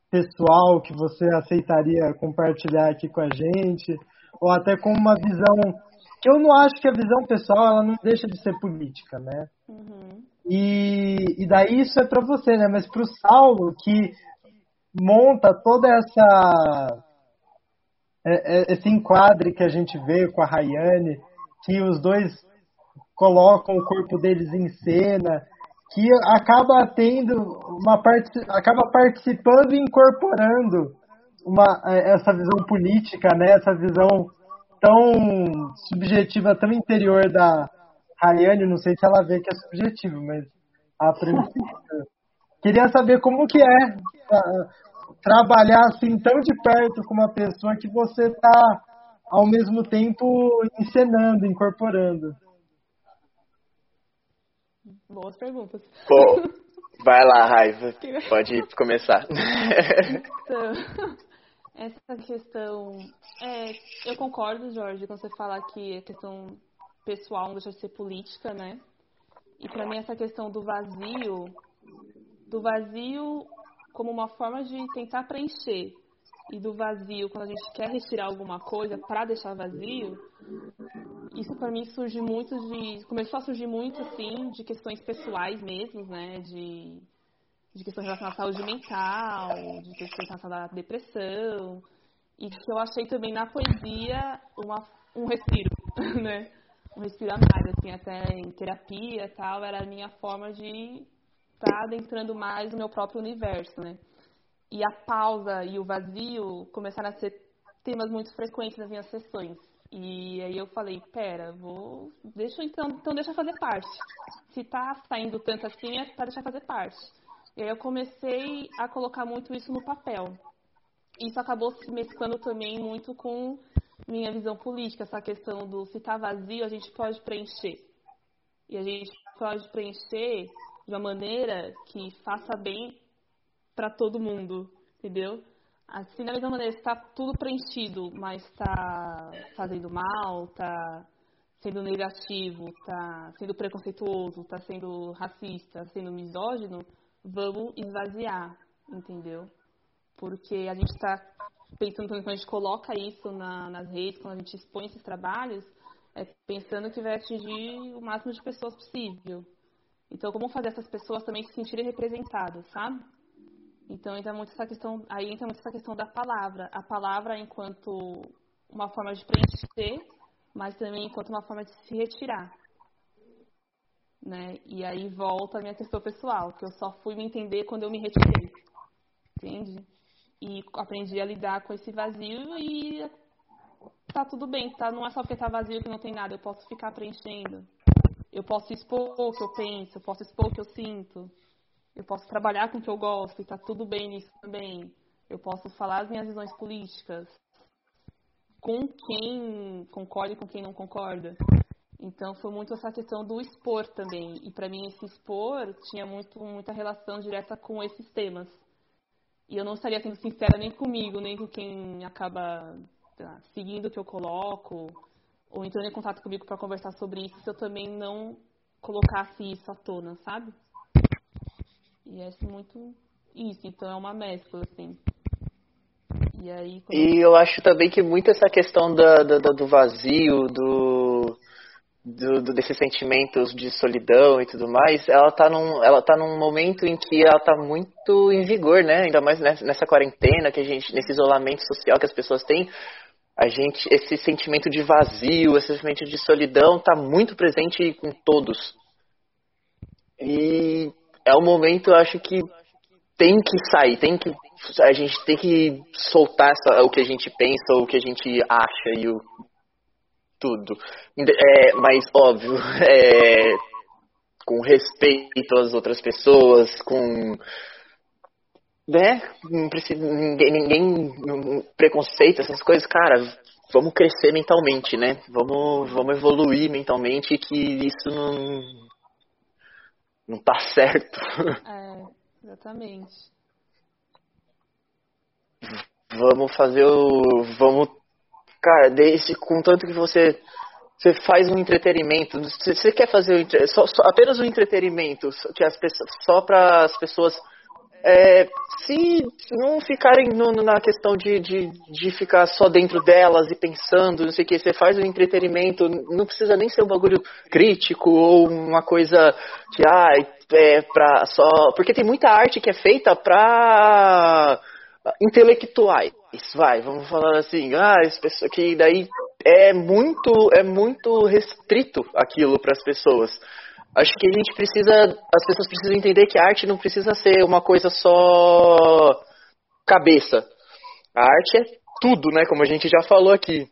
pessoal que você aceitaria compartilhar aqui com a gente, ou até com uma visão que eu não acho que a visão pessoal ela não deixa de ser política, né? Uhum. E, e daí isso é para você, né? Mas para o Saulo que monta toda essa é, é, esse enquadre que a gente vê com a Rayane, que os dois colocam o corpo deles em cena, que acaba tendo uma parte, acaba participando e incorporando uma, é, essa visão política, né? Essa visão tão subjetiva, tão interior da Rayane, não sei se ela vê que é subjetivo, mas a princípio. Queria saber como que é uh, trabalhar assim tão de perto com uma pessoa que você está ao mesmo tempo encenando, incorporando. Boas perguntas. Bom, vai lá, Raiva. Pode começar. Então, essa questão. É, eu concordo, Jorge, quando você fala que a questão pessoal não deixa de ser política, né? E para mim essa questão do vazio, do vazio como uma forma de tentar preencher e do vazio quando a gente quer retirar alguma coisa para deixar vazio, isso para mim surge muito de começou a surgir muito assim de questões pessoais mesmo, né? De de questões relacionadas à saúde mental, de questões relacionadas à depressão, e que eu achei também na poesia uma, um respiro, né? Um respiro a mais, assim, até em terapia tal, era a minha forma de estar tá adentrando mais no meu próprio universo, né? E a pausa e o vazio começaram a ser temas muito frequentes nas minhas sessões. E aí eu falei, pera, vou. Deixa então, então deixa fazer parte. Se tá saindo tanto assim, é para deixar fazer parte. E aí eu comecei a colocar muito isso no papel. Isso acabou se mesclando também muito com minha visão política, essa questão do se está vazio, a gente pode preencher. E a gente pode preencher de uma maneira que faça bem para todo mundo, entendeu? Assim, da mesma maneira, está tudo preenchido, mas está fazendo mal, está sendo negativo, está sendo preconceituoso, está sendo racista, sendo misógino, vamos esvaziar, entendeu? Porque a gente está pensando, quando a gente coloca isso na, nas redes, quando a gente expõe esses trabalhos, é pensando que vai atingir o máximo de pessoas possível. Então, como fazer essas pessoas também se sentirem representadas, sabe? Então, entra muito essa questão, aí entra muito essa questão da palavra. A palavra enquanto uma forma de preencher, mas também enquanto uma forma de se retirar. Né? E aí volta a minha questão pessoal, que eu só fui me entender quando eu me retirei. Entende? E aprendi a lidar com esse vazio e tá tudo bem, tá? Não é só porque tá vazio que não tem nada, eu posso ficar preenchendo. Eu posso expor o que eu penso, eu posso expor o que eu sinto. Eu posso trabalhar com o que eu gosto e tá tudo bem nisso também. Eu posso falar as minhas visões políticas com quem concorda e com quem não concorda. Então foi muito essa questão do expor também. E para mim esse expor tinha muito muita relação direta com esses temas. E eu não estaria sendo sincera nem comigo, nem com quem acaba lá, seguindo o que eu coloco ou entrando em contato comigo para conversar sobre isso se eu também não colocasse isso à tona, sabe? E é muito isso, então é uma mescla, assim. E, aí, quando... e eu acho também que muito essa questão da, da, do vazio, do, do, do, desses sentimentos de solidão e tudo mais, ela tá, num, ela tá num momento em que ela tá muito em vigor, né? Ainda mais nessa, nessa quarentena, que a gente, nesse isolamento social que as pessoas têm, a gente, esse sentimento de vazio, esse sentimento de solidão tá muito presente com todos. E é o momento, eu acho que tem que sair, tem que a gente tem que soltar essa, o que a gente pensa, o que a gente acha e o tudo. É, mas óbvio, é, com respeito às outras pessoas, com né? Não precisa ninguém, ninguém preconceito essas coisas, cara. Vamos crescer mentalmente, né? Vamos, vamos evoluir mentalmente que isso não não tá certo. É, exatamente. Vamos fazer o. Vamos. Cara, desde, contanto que você. Você faz um entretenimento. Você, você quer fazer só, só, apenas um entretenimento que as pessoas, só para as pessoas é, se não ficarem no, na questão de, de, de, ficar só dentro delas e pensando, não sei o que, você faz o entretenimento, não precisa nem ser um bagulho crítico ou uma coisa que, ah, é pra só. Porque tem muita arte que é feita pra intelectuais, vai, vamos falar assim, ah, pessoas que daí é muito, é muito restrito aquilo para as pessoas. Acho que a gente precisa, as pessoas precisam entender que a arte não precisa ser uma coisa só cabeça. A arte é tudo, né? Como a gente já falou aqui.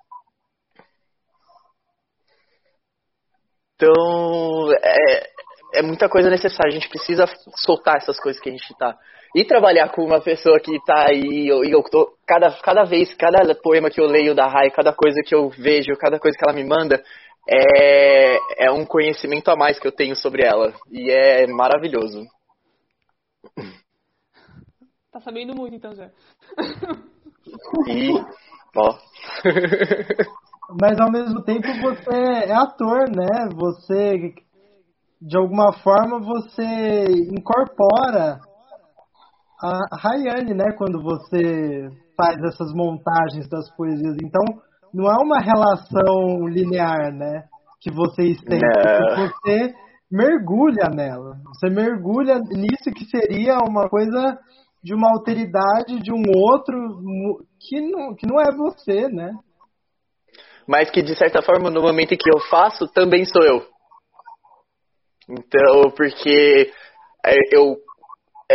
Então, é, é muita coisa necessária. A gente precisa soltar essas coisas que a gente tá. E trabalhar com uma pessoa que tá aí, e eu, eu tô, cada, cada vez, cada poema que eu leio da Rai, cada coisa que eu vejo, cada coisa que ela me manda, é, é um conhecimento a mais que eu tenho sobre ela. E é maravilhoso. Tá sabendo muito então já. E, ó. Mas ao mesmo tempo você é ator, né? Você, de alguma forma, você incorpora a Rayane, né? Quando você faz essas montagens das poesias. Então, não é uma relação linear, né? Que vocês têm. Você mergulha nela. Você mergulha nisso que seria uma coisa de uma alteridade de um outro que não, que não é você, né? Mas que de certa forma no momento em que eu faço também sou eu. Então, porque é, eu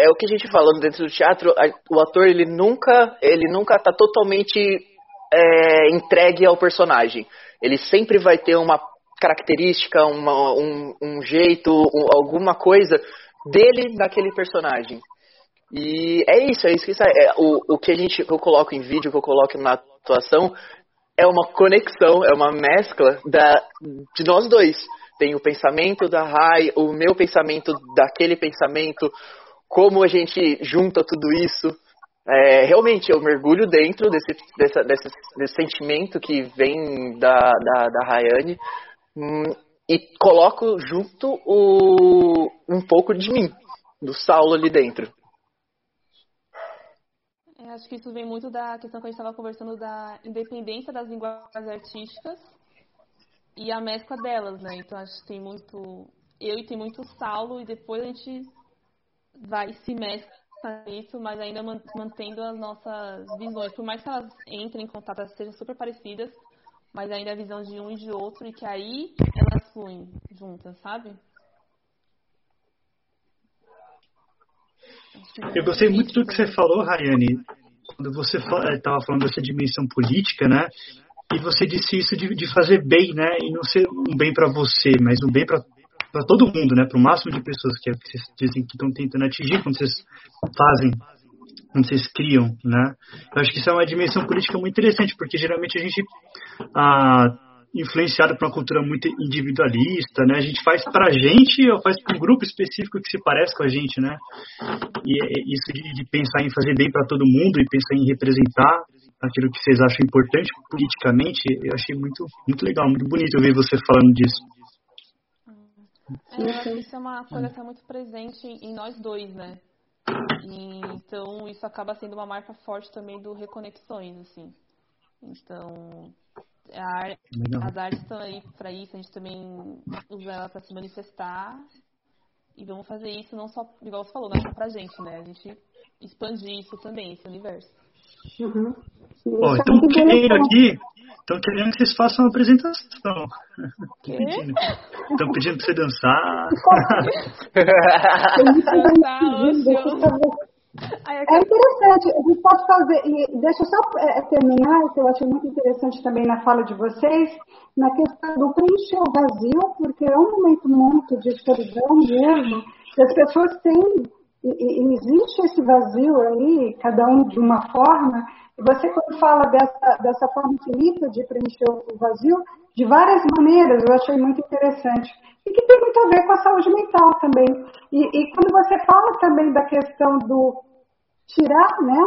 é o que a gente falando dentro do teatro, o ator ele nunca ele nunca tá totalmente é, entregue ao personagem. Ele sempre vai ter uma característica, uma, um, um, jeito, um, alguma coisa dele naquele personagem. E é isso, é isso que é, o, o que a gente eu coloco em vídeo, que eu coloco na atuação, é uma conexão, é uma mescla da, de nós dois. Tem o pensamento da Rai, o meu pensamento daquele pensamento, como a gente junta tudo isso. É, realmente, eu mergulho dentro desse, dessa, desse, desse sentimento que vem da, da, da Rayane hum, e coloco junto o, um pouco de mim, do Saulo ali dentro. É, acho que isso vem muito da questão que a gente estava conversando da independência das linguagens artísticas e a mescla delas, né? Então acho que tem muito eu e tem muito Saulo e depois a gente vai se mescla nisso, mas ainda mantendo as nossas visões. Por mais que elas entrem em contato, elas sejam super parecidas, mas ainda a visão de um e de outro, e que aí elas fluem juntas, sabe? Eu gostei muito do que você falou, Rayane, quando você estava falando dessa dimensão política, né? E você disse isso de, de fazer bem, né? E não ser um bem para você, mas um bem para para todo mundo, né? Para o máximo de pessoas que, vocês dizem que estão tentando atingir quando vocês fazem, quando vocês criam, né? Eu acho que isso é uma dimensão política muito interessante, porque geralmente a gente ah, influenciado por uma cultura muito individualista, né? A gente faz para a gente ou faz para um grupo específico que se parece com a gente, né? E isso de, de pensar em fazer bem para todo mundo e pensar em representar aquilo que vocês acham importante politicamente, eu achei muito, muito legal, muito bonito ver você falando disso. É, eu acho que isso é uma coisa que está muito presente em nós dois, né? E, então isso acaba sendo uma marca forte também do Reconexões, assim. Então, a, as artes estão aí para isso, a gente também usa ela para se manifestar. E vamos fazer isso não só, igual você falou, não só pra gente, né? A gente expandir isso também, esse universo. Uhum. Ó, então querendo aqui, estão querendo que vocês façam uma apresentação. Estão pedindo para você dançar. É interessante, a gente pode fazer, e deixa eu só é, terminar, que eu achei muito interessante também na fala de vocês, na questão do preencher o vazio, porque é um momento muito de escuridão mesmo, que as pessoas têm e, existe esse vazio aí, cada um de uma forma. Você, quando fala dessa, dessa forma infinita de preencher o vazio, de várias maneiras, eu achei muito interessante. E que tem muito a ver com a saúde mental também. E, e quando você fala também da questão do tirar, né?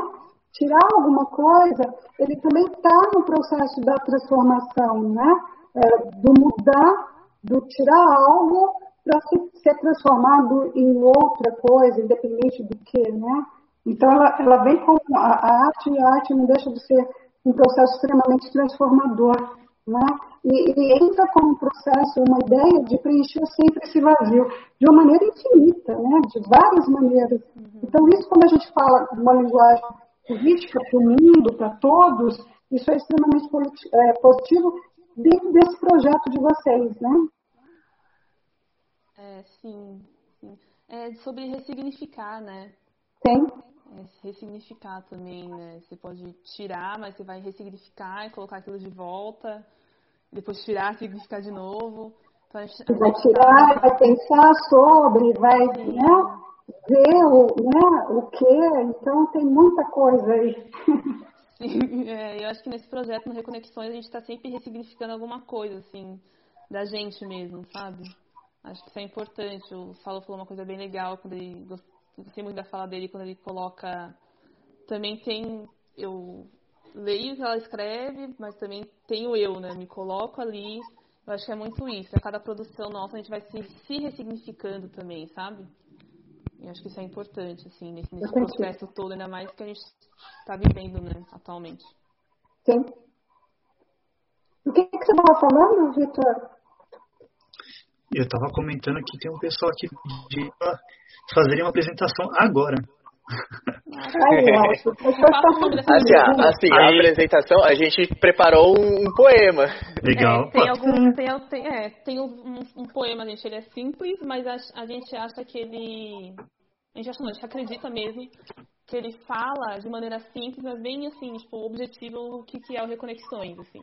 Tirar alguma coisa, ele também está no processo da transformação, né? É, do mudar, do tirar algo para ser transformado em outra coisa, independente do que, né? Então, ela, ela vem com a, a, arte, e a arte não deixa de ser um processo extremamente transformador, né? E, e entra como um processo, uma ideia de preencher sempre esse vazio, de uma maneira infinita, né? De várias maneiras. Então, isso, quando a gente fala de uma linguagem política para o mundo, para todos, isso é extremamente é, positivo dentro desse projeto de vocês, né? É, sim, sim. É sobre ressignificar, né? Sim. É, ressignificar também, né? Você pode tirar, mas você vai ressignificar e colocar aquilo de volta. Depois tirar, significar de novo. Então, gente, você vai tirar, vai pensar sobre, vai né, ver o, né, o que. Então tem muita coisa aí. Sim, é, eu acho que nesse projeto no Reconexões a gente está sempre ressignificando alguma coisa, assim, da gente mesmo, sabe? Acho que isso é importante. O Saulo falou uma coisa bem legal quando ele gostei muito da fala dele quando ele coloca também tem eu leio o que ela escreve, mas também tenho eu, né? Me coloco ali. Eu acho que é muito isso. A cada produção nossa a gente vai se, se ressignificando também, sabe? Eu acho que isso é importante, assim, nesse, nesse processo todo, ainda mais que a gente está vivendo, né, atualmente. Sim. O que, que você estava falando, Vitor? Eu estava comentando que tem um pessoal aqui de fazerem uma apresentação agora. assim, assim a apresentação, a gente preparou um, poema. Legal. É, tem algum, tem, tem, é, tem um, um, poema, gente, ele é simples, mas a, a, gente acha que ele. A gente acha não, a gente acredita mesmo que ele fala de maneira simples, mas bem assim, tipo, objetivo o que, que é o Reconexões, assim.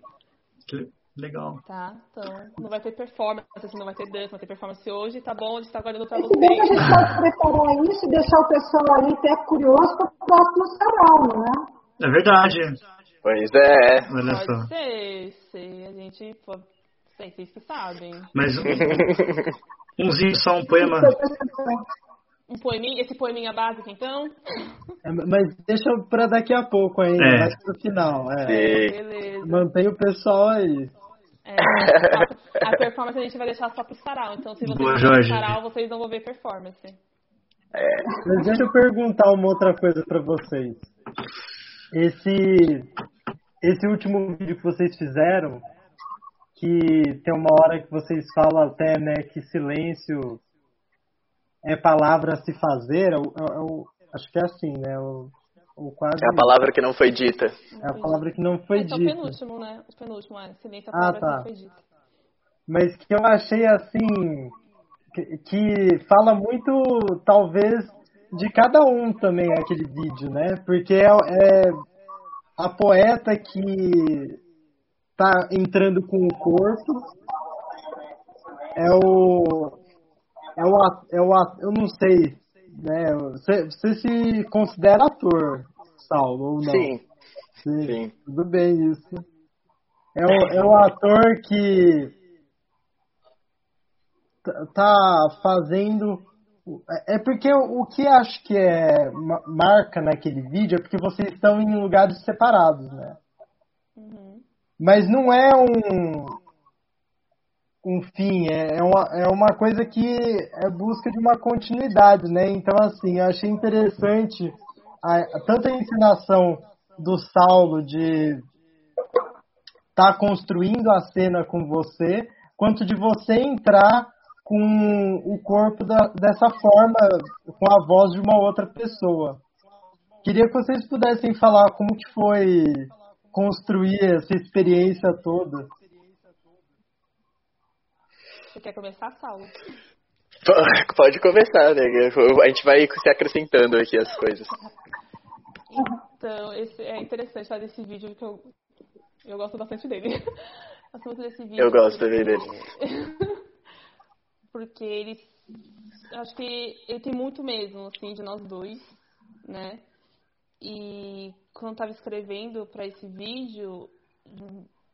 Que Legal. Tá, então não vai ter performance, assim, não vai ter dança, não vai ter performance hoje, tá bom? A gente tá guardando pra vocês. Se bem que a gente pode preparar isso e deixar o pessoal ali até curioso para o próximo sarau, né? É verdade. Pois é. Olha pode só. ser, se a gente, pô, sei, vocês que sabem. Mas um, umzinho só, um poema. Um poeminha, esse poeminha básico, então? É, mas deixa para daqui a pouco ainda, é. mais pro final. É. Beleza. Mantém o pessoal aí. É, a performance a gente vai deixar só pro sarau. Então, se vocês Boa, Jorge. sarau, vocês não vão ver performance. É. Mas deixa eu perguntar uma outra coisa para vocês. Esse, esse último vídeo que vocês fizeram, que tem uma hora que vocês falam até, né, que silêncio é palavra a se fazer, eu, eu, eu, acho que é assim, né? O, o quase... É a palavra que não foi dita. É a palavra que não foi é, dita. É o penúltimo, né? O penúltimo, é. Silêncio é a palavra ah, tá. que não foi dita. Mas que eu achei assim, que, que fala muito, talvez, de cada um também aquele vídeo, né? Porque é, é a poeta que tá entrando com o corpo, é o é o, é o eu não sei, né? Você, você se considera ator, Saulo, ou não? Sim. Sim. Sim. Tudo bem isso. É o, é o ator que tá fazendo é porque o que acho que é marca naquele vídeo é porque vocês estão em lugares separados, né? Uhum. Mas não é um, um fim, é, é, uma, é uma coisa que é busca de uma continuidade, né? Então, assim, eu achei interessante a, tanto a ensinação do Saulo de estar tá construindo a cena com você, quanto de você entrar com o corpo da, dessa forma, com a voz de uma outra pessoa. Queria que vocês pudessem falar como que foi construir essa experiência toda. Você quer começar, Saulo? Pode começar, né? A gente vai se acrescentando aqui as coisas. Então, esse, é interessante fazer esse vídeo que eu, eu gosto bastante dele. Eu gosto desse vídeo. Eu gosto também dele. porque ele acho que ele tem muito mesmo assim de nós dois, né? E quando eu estava escrevendo para esse vídeo,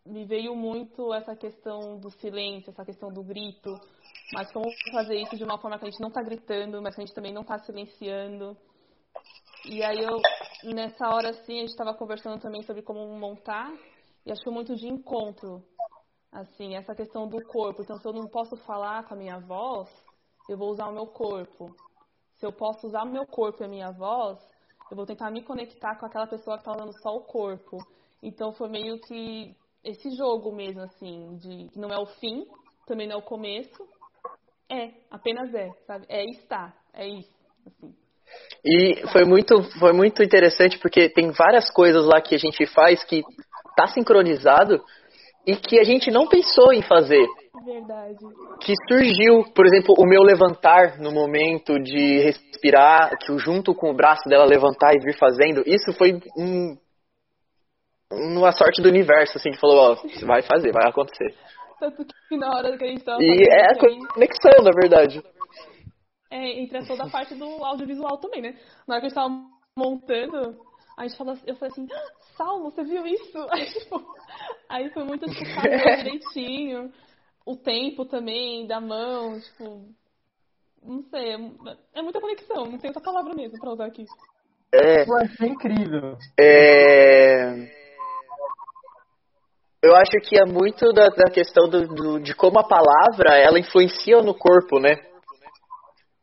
me veio muito essa questão do silêncio, essa questão do grito, mas como fazer isso de uma forma que a gente não está gritando, mas que a gente também não está silenciando. E aí eu, nessa hora assim, a gente estava conversando também sobre como montar, e acho muito de encontro, assim, essa questão do corpo. Então, se eu não posso falar com a minha voz, eu vou usar o meu corpo. Se eu posso usar o meu corpo e a minha voz, eu vou tentar me conectar com aquela pessoa que está usando só o corpo. Então, foi meio que esse jogo mesmo, assim, de que não é o fim, também não é o começo. É, apenas é, sabe? É estar, é isso, assim. E foi muito, foi muito interessante porque tem várias coisas lá que a gente faz que tá sincronizado, e que a gente não pensou em fazer. Verdade. Que surgiu, por exemplo, o meu levantar no momento de respirar, que junto com o braço dela levantar e vir fazendo, isso foi um, uma sorte do universo, assim, que falou, ó, oh, vai fazer, vai acontecer. Tanto que na hora que a gente tava E é a conexão, na verdade. É, entre toda a parte do audiovisual também, né? Na hora que a gente tava montando, a gente falou, eu falei assim, Saulo, você viu isso? Aí, tipo, aí foi muito, tipo, direitinho. O tempo também, da mão, tipo. Não sei, é, é muita conexão, não tem outra palavra mesmo pra usar aqui. É. Eu achei incrível. É. Eu acho que é muito da, da questão do, do, de como a palavra ela influencia no corpo, né?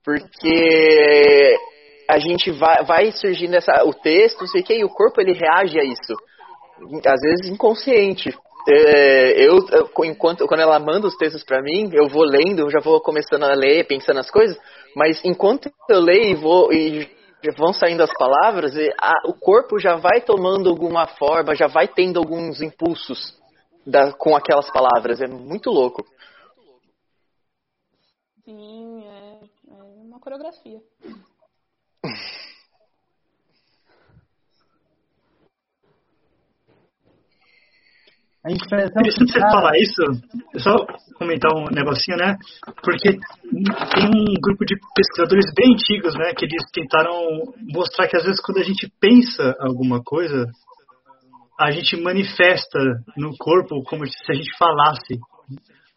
Porque a gente vai, vai surgindo essa, o texto, não sei o que, e o corpo ele reage a isso. Às vezes inconsciente. É, eu, enquanto, quando ela manda os textos para mim, eu vou lendo, já vou começando a ler, pensando nas coisas, mas enquanto eu leio e vou e vão saindo as palavras, a, o corpo já vai tomando alguma forma, já vai tendo alguns impulsos da, com aquelas palavras. É muito louco. Sim, é, é uma coreografia. A impressão Interessante você falar isso, só comentar um negocinho, né? Porque tem um grupo de pesquisadores bem antigos, né? Que eles tentaram mostrar que às vezes quando a gente pensa alguma coisa, a gente manifesta no corpo como se a gente falasse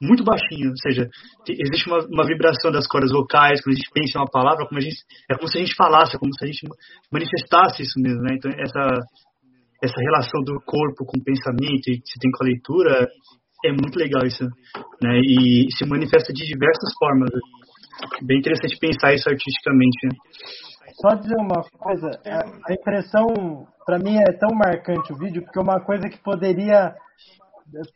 muito baixinho, ou seja, existe uma, uma, vibração das cordas vocais, quando a gente pensa uma palavra, como gente, é como se a gente falasse, é como se a gente manifestasse isso mesmo, né? Então, essa, essa relação do corpo com o pensamento e que se tem com a leitura é muito legal isso. né? E se manifesta de diversas formas. Bem interessante pensar isso artisticamente. Né? Só dizer uma coisa, a impressão para mim é tão marcante o vídeo porque é uma coisa que poderia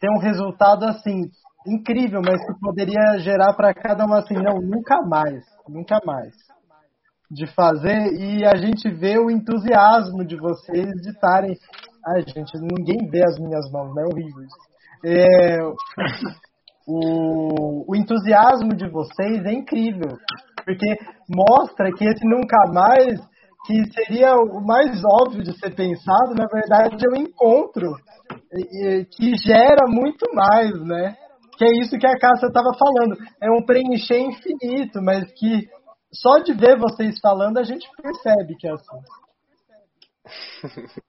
ter um resultado assim incrível, mas que poderia gerar para cada um assim, não, nunca mais, nunca mais de fazer e a gente vê o entusiasmo de vocês de estarem. Ai, gente, ninguém vê as minhas mãos, né? É horrível. É, o, o entusiasmo de vocês é incrível, porque mostra que esse nunca mais, que seria o mais óbvio de ser pensado, na verdade é um encontro que gera muito mais, né? Que é isso que a Cássia estava falando. É um preencher infinito, mas que só de ver vocês falando a gente percebe que é assim.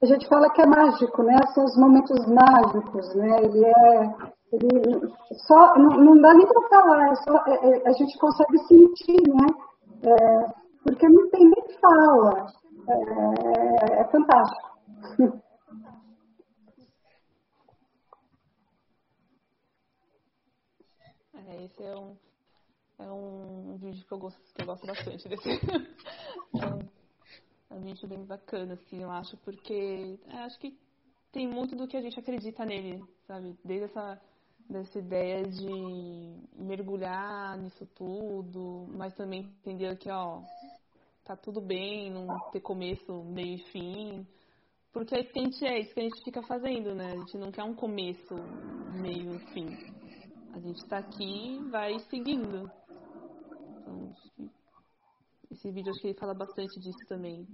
A gente fala que é mágico, né? São os momentos mágicos, né? Ele é. Ele só, não, não dá nem para falar, é só, é, é, a gente consegue sentir, né? É, porque não tem nem fala. É, é fantástico. É, esse é um, é um vídeo que eu gosto, que eu gosto bastante desse. é, é um vídeo bem bacana, assim, eu acho, porque é, acho que tem muito do que a gente acredita nele, sabe? Desde essa dessa ideia de mergulhar nisso tudo, mas também entender que, ó, tá tudo bem, não ter começo, meio e fim. Porque é isso que a gente é, isso que a gente fica fazendo, né? A gente não quer um começo, meio e fim. A gente está aqui vai seguindo. Então, esse vídeo acho que ele fala bastante disso também.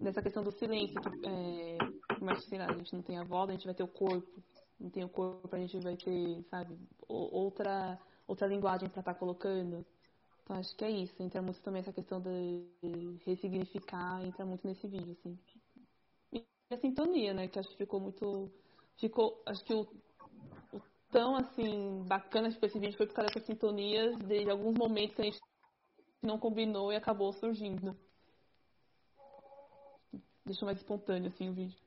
Dessa questão do silêncio, que é, mas, sei lá, a gente não tem a voz, a gente vai ter o corpo. Não tem o corpo, a gente vai ter, sabe, outra, outra linguagem para estar tá colocando. Então acho que é isso. Entra muito também essa questão de ressignificar, entra muito nesse vídeo, assim. E a sintonia, né? Que acho que ficou muito. Ficou. Acho que o, tão assim bacana tipo, esse vídeo foi por causa dessas sintonias de alguns momentos que a gente não combinou e acabou surgindo. Deixou mais espontâneo assim o vídeo.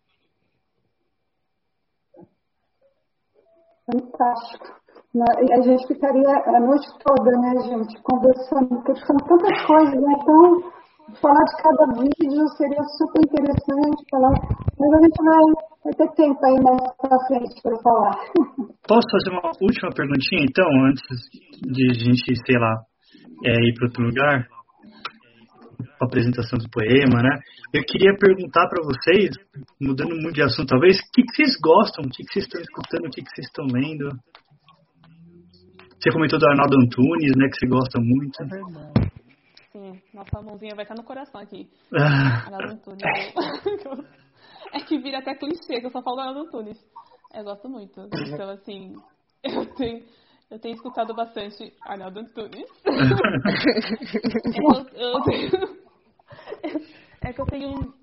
Fantástico. A gente ficaria a noite toda, né, gente, conversando, porque são tantas coisas, né? Então, falar de cada vídeo seria super interessante falar, mas a gente vai Vai ter tempo aí mais pra frente para falar. Posso fazer uma última perguntinha, então, antes de a gente, sei lá, é, ir para outro lugar? A apresentação do poema, né? Eu queria perguntar para vocês, mudando muito de assunto talvez, o que, que vocês gostam, o que, que vocês estão escutando, o que, que vocês estão lendo? Você comentou do Arnaldo Antunes, né, que você gosta muito. É verdade. Sim, nossa mãozinha vai estar no coração aqui. Ah. Arnaldo Antunes. É que vira até clichê, que eu só falo Arnaldo Antunes. Eu gosto muito. Então, assim, eu tenho, eu tenho escutado bastante Arnaldo Antunes. eu, eu tenho, é que eu tenho um,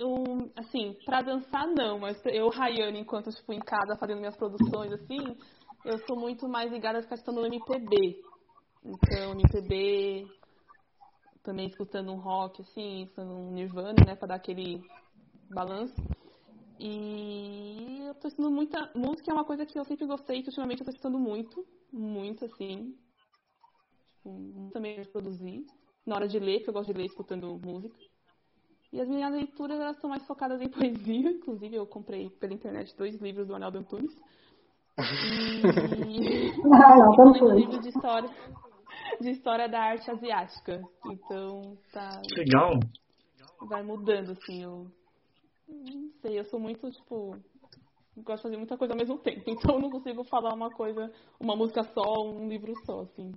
um, assim, pra dançar não, mas eu, Rayane, enquanto, tipo, em casa fazendo minhas produções, assim, eu sou muito mais ligada a questão do MPB. Então, MPB, também escutando um rock, assim, escutando um Nirvana, né, pra dar aquele balanço. E eu tô estudando muita. Música é uma coisa que eu sempre gostei, que ultimamente eu tô estudando muito, muito assim. Tipo, também de produzir. Na hora de ler, porque eu gosto de ler escutando música. E as minhas leituras elas estão mais focadas em poesia. Inclusive, eu comprei pela internet dois livros do Arnaldo Antunes. E. Ah, não, livro de história, de história da arte asiática. Então, tá. Legal. Vai mudando, assim. Eu não sei, eu sou muito, tipo. Gosto de fazer muita coisa ao mesmo tempo. Então eu não consigo falar uma coisa, uma música só, um livro só, assim.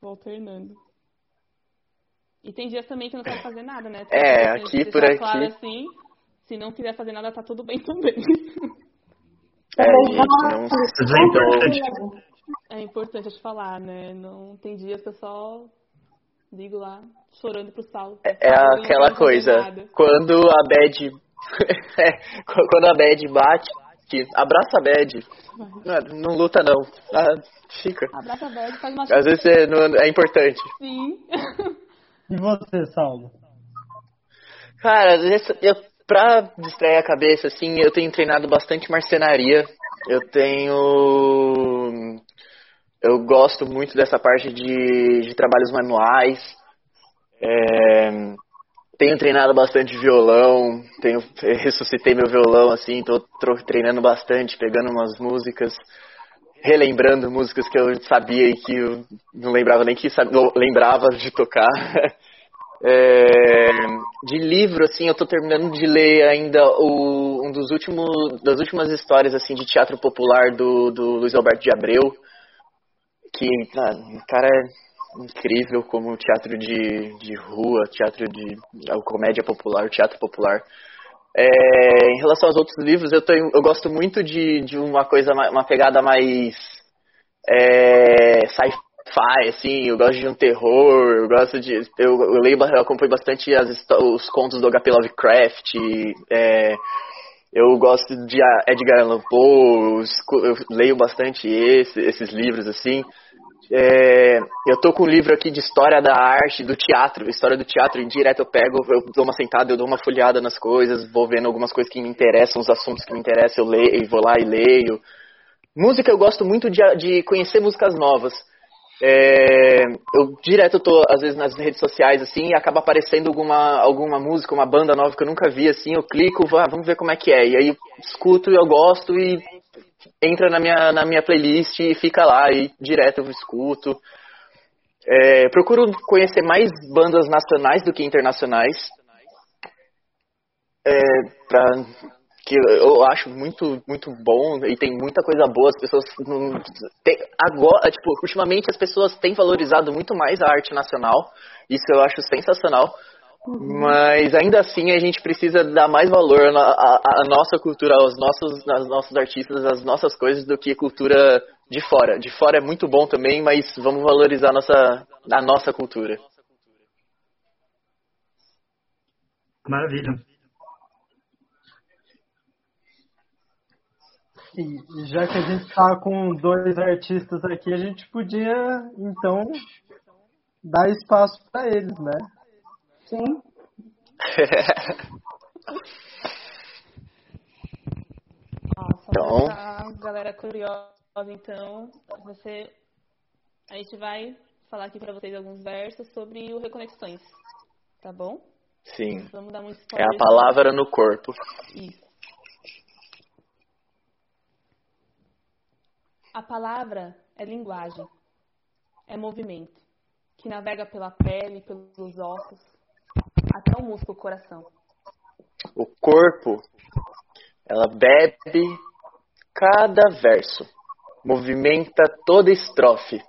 Vou alternando. E tem dias também que eu não quero fazer nada, né? Tem é, aqui por aqui. Claro, assim, se não quiser fazer nada, tá tudo bem também. É, gente, não... é importante. É importante te falar, né? Não tem dias que eu só ligo lá, chorando pro sal. É, é aquela coisa, quando a bad. É, quando a bad bate, abraça a bad. Não, não luta não. Ah, fica. Abraça a bad, faz uma Às vezes é, não, é importante. Sim. E você, Saulo? Cara, eu, pra distrair a cabeça, assim, eu tenho treinado bastante marcenaria. Eu tenho. Eu gosto muito dessa parte de, de trabalhos manuais. É, tenho treinado bastante violão. Tenho, ressuscitei meu violão, assim, tô treinando bastante, pegando umas músicas relembrando músicas que eu sabia e que eu não lembrava nem que lembrava de tocar. É, de livro, assim, eu estou terminando de ler ainda o, um dos últimos das últimas histórias assim de teatro popular do, do Luiz Alberto de Abreu, que ah, o cara é incrível como teatro de, de rua, teatro de a comédia popular, teatro popular. É, em relação aos outros livros, eu, tenho, eu gosto muito de, de uma coisa, uma pegada mais é, sci-fi, assim, eu gosto de um terror, eu gosto de. Eu, eu leio, eu acompanho bastante as, os contos do HP Lovecraft, é, eu gosto de Edgar Allan Poe, eu leio bastante esse, esses livros, assim. É, eu tô com um livro aqui de história da arte, do teatro, história do teatro, e direto eu pego, eu dou uma sentada, eu dou uma folhada nas coisas, vou vendo algumas coisas que me interessam, os assuntos que me interessam, eu leio, vou lá e leio. Música, eu gosto muito de, de conhecer músicas novas. É, eu direto tô, às vezes, nas redes sociais, assim, e acaba aparecendo alguma, alguma música, uma banda nova que eu nunca vi, assim, eu clico, ah, vamos ver como é que é. E aí escuto, eu gosto e entra na minha, na minha playlist e fica lá, e direto eu escuto. É, procuro conhecer mais bandas nacionais do que internacionais. É, pra que eu acho muito muito bom e tem muita coisa boa as pessoas não, tem, agora tipo ultimamente as pessoas têm valorizado muito mais a arte nacional isso eu acho sensacional uhum. mas ainda assim a gente precisa dar mais valor à, nossa cultura aos nossos aos nossos artistas às nossas coisas do que cultura de fora. De fora é muito bom também mas vamos valorizar a nossa a nossa cultura. Maravilha E já que a gente está com dois artistas aqui, a gente podia, então, dar espaço para eles, né? Sim. Nossa, então... a galera curiosa, então, você... A gente vai falar aqui para vocês alguns versos sobre o Reconexões, tá bom? Sim. Vamos dar muito É a palavra no corpo. Isso. A palavra é linguagem, é movimento, que navega pela pele, pelos ossos, até o músculo coração. O corpo, ela bebe cada verso, movimenta toda estrofe.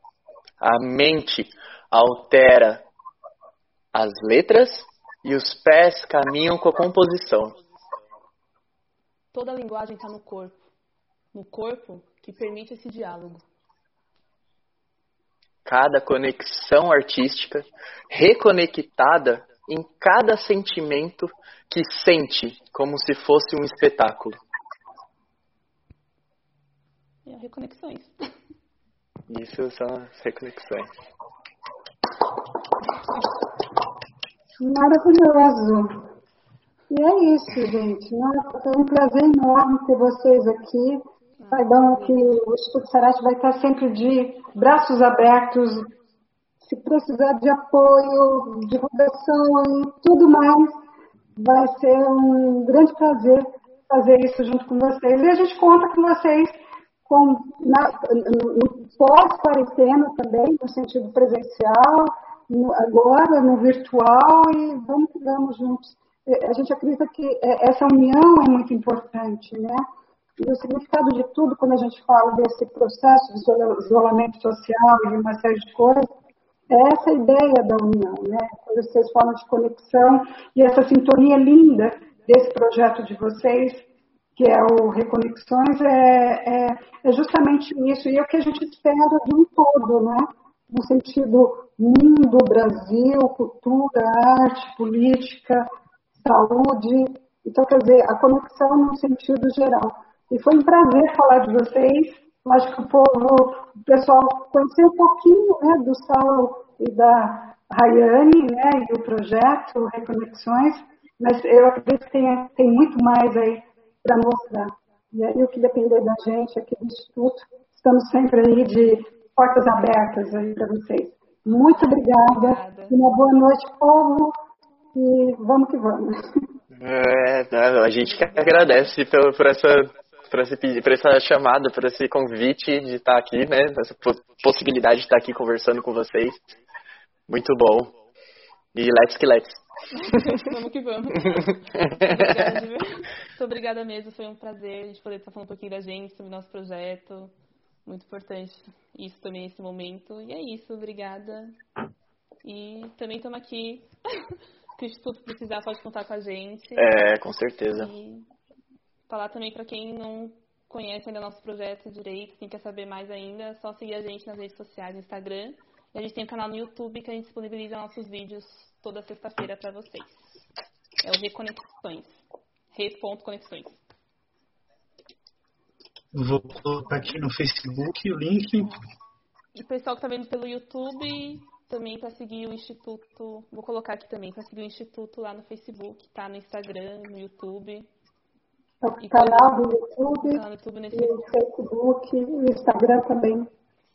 A mente altera as letras e os pés caminham com a composição. Toda a linguagem está no corpo. No corpo que permite esse diálogo. Cada conexão artística reconectada em cada sentimento que sente como se fosse um espetáculo. E as reconexões. Isso são as reconexões. Maravilhoso. E é isso, gente. Foi um prazer enorme ter vocês aqui. Saibam que o Instituto Sarate vai estar sempre de braços abertos, se precisar de apoio, divulgação e tudo mais, vai ser um grande prazer fazer isso junto com vocês. E a gente conta com vocês com, na, no pós-quarentena também, no sentido presencial, no, agora no virtual, e vamos que vamos juntos. A gente acredita que essa união é muito importante, né? E o significado de tudo, quando a gente fala desse processo de isolamento social e uma série de coisas, é essa ideia da união, né? Quando vocês falam de conexão e essa sintonia linda desse projeto de vocês, que é o Reconexões, é, é, é justamente isso. E é o que a gente espera de um todo, né? No sentido mundo, Brasil, cultura, arte, política, saúde. Então, quer dizer, a conexão no sentido geral. E foi um prazer falar de vocês. Acho que o povo, o pessoal conhecer um pouquinho né, do Saulo e da Rayane, né, e do projeto Reconexões. Mas eu acredito que tem, tem muito mais aí para mostrar. E aí o que depender da gente aqui do Instituto, estamos sempre aí de portas abertas aí para vocês. Muito obrigada. obrigada. Uma boa noite, povo. E vamos que vamos. É, a gente que agradece por, por essa por esse por essa chamada, por esse convite de estar aqui, né? Essa possibilidade de estar aqui conversando com vocês. Muito bom. E let's que let's. vamos que vamos. obrigada, Muito obrigada mesmo, foi um prazer a gente poder estar falando um pouquinho da gente, sobre o nosso projeto. Muito importante isso também, esse momento. E é isso, obrigada. E também estamos aqui. que o Instituto precisar pode contar com a gente. É, com certeza. E falar também para quem não conhece ainda nosso projeto direito, quem quer saber mais ainda, é só seguir a gente nas redes sociais, no Instagram. E a gente tem um canal no YouTube que a gente disponibiliza nossos vídeos toda sexta-feira para vocês. É o Reconexões. Re.conexões. Vou colocar aqui no Facebook o link. E o pessoal que está vendo pelo YouTube, também para seguir o Instituto. Vou colocar aqui também para seguir o Instituto lá no Facebook, tá? No Instagram, no YouTube. O canal do YouTube, canal do YouTube nesse... o Facebook, o Instagram também.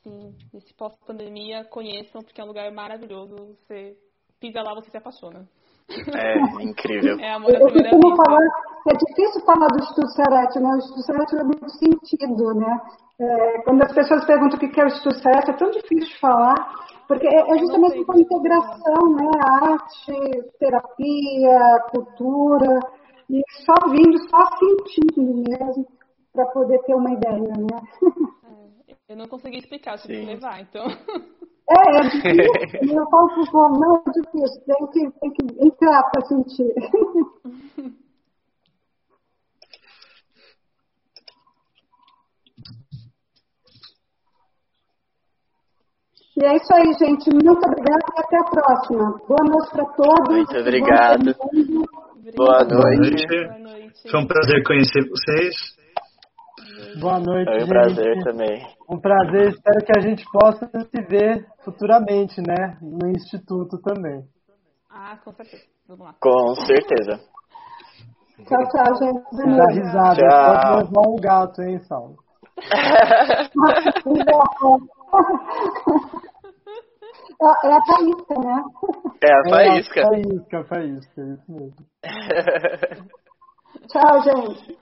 Sim, nesse pós-pandemia, conheçam, porque é um lugar maravilhoso. Você pisa lá, você se apaixona. É incrível. É amor à primeira vista. Falar, é difícil falar do Instituto Serete, né? O Instituto Serete é muito sentido, né? É, quando as pessoas perguntam o que é o Instituto Serete, é tão difícil de falar, porque é, é justamente uma integração, né? Arte, terapia, cultura, e só vindo, só sentindo mesmo, para poder ter uma ideia, né? É, eu não consegui explicar, tive que levar, então. É, é difícil. Eu falo pro povo, não, é difícil, tem que, tem que entrar para sentir. E é isso aí, gente. Muito obrigada e até a próxima. Boa noite para todos. Muito obrigado. Boa noite. Boa noite. Foi um prazer conhecer vocês. Boa noite. Foi um gente. prazer também. Um prazer. Espero que a gente possa se ver futuramente, né? No Instituto também. Ah, com certeza. Vamos lá. Com certeza. Tchau, tchau, gente. Dá risada. Tchau. Pode levar um gato, hein, Saulo? É a faísca, né? É a faísca. É a faísca, a faísca, é isso mesmo. Tchau, gente.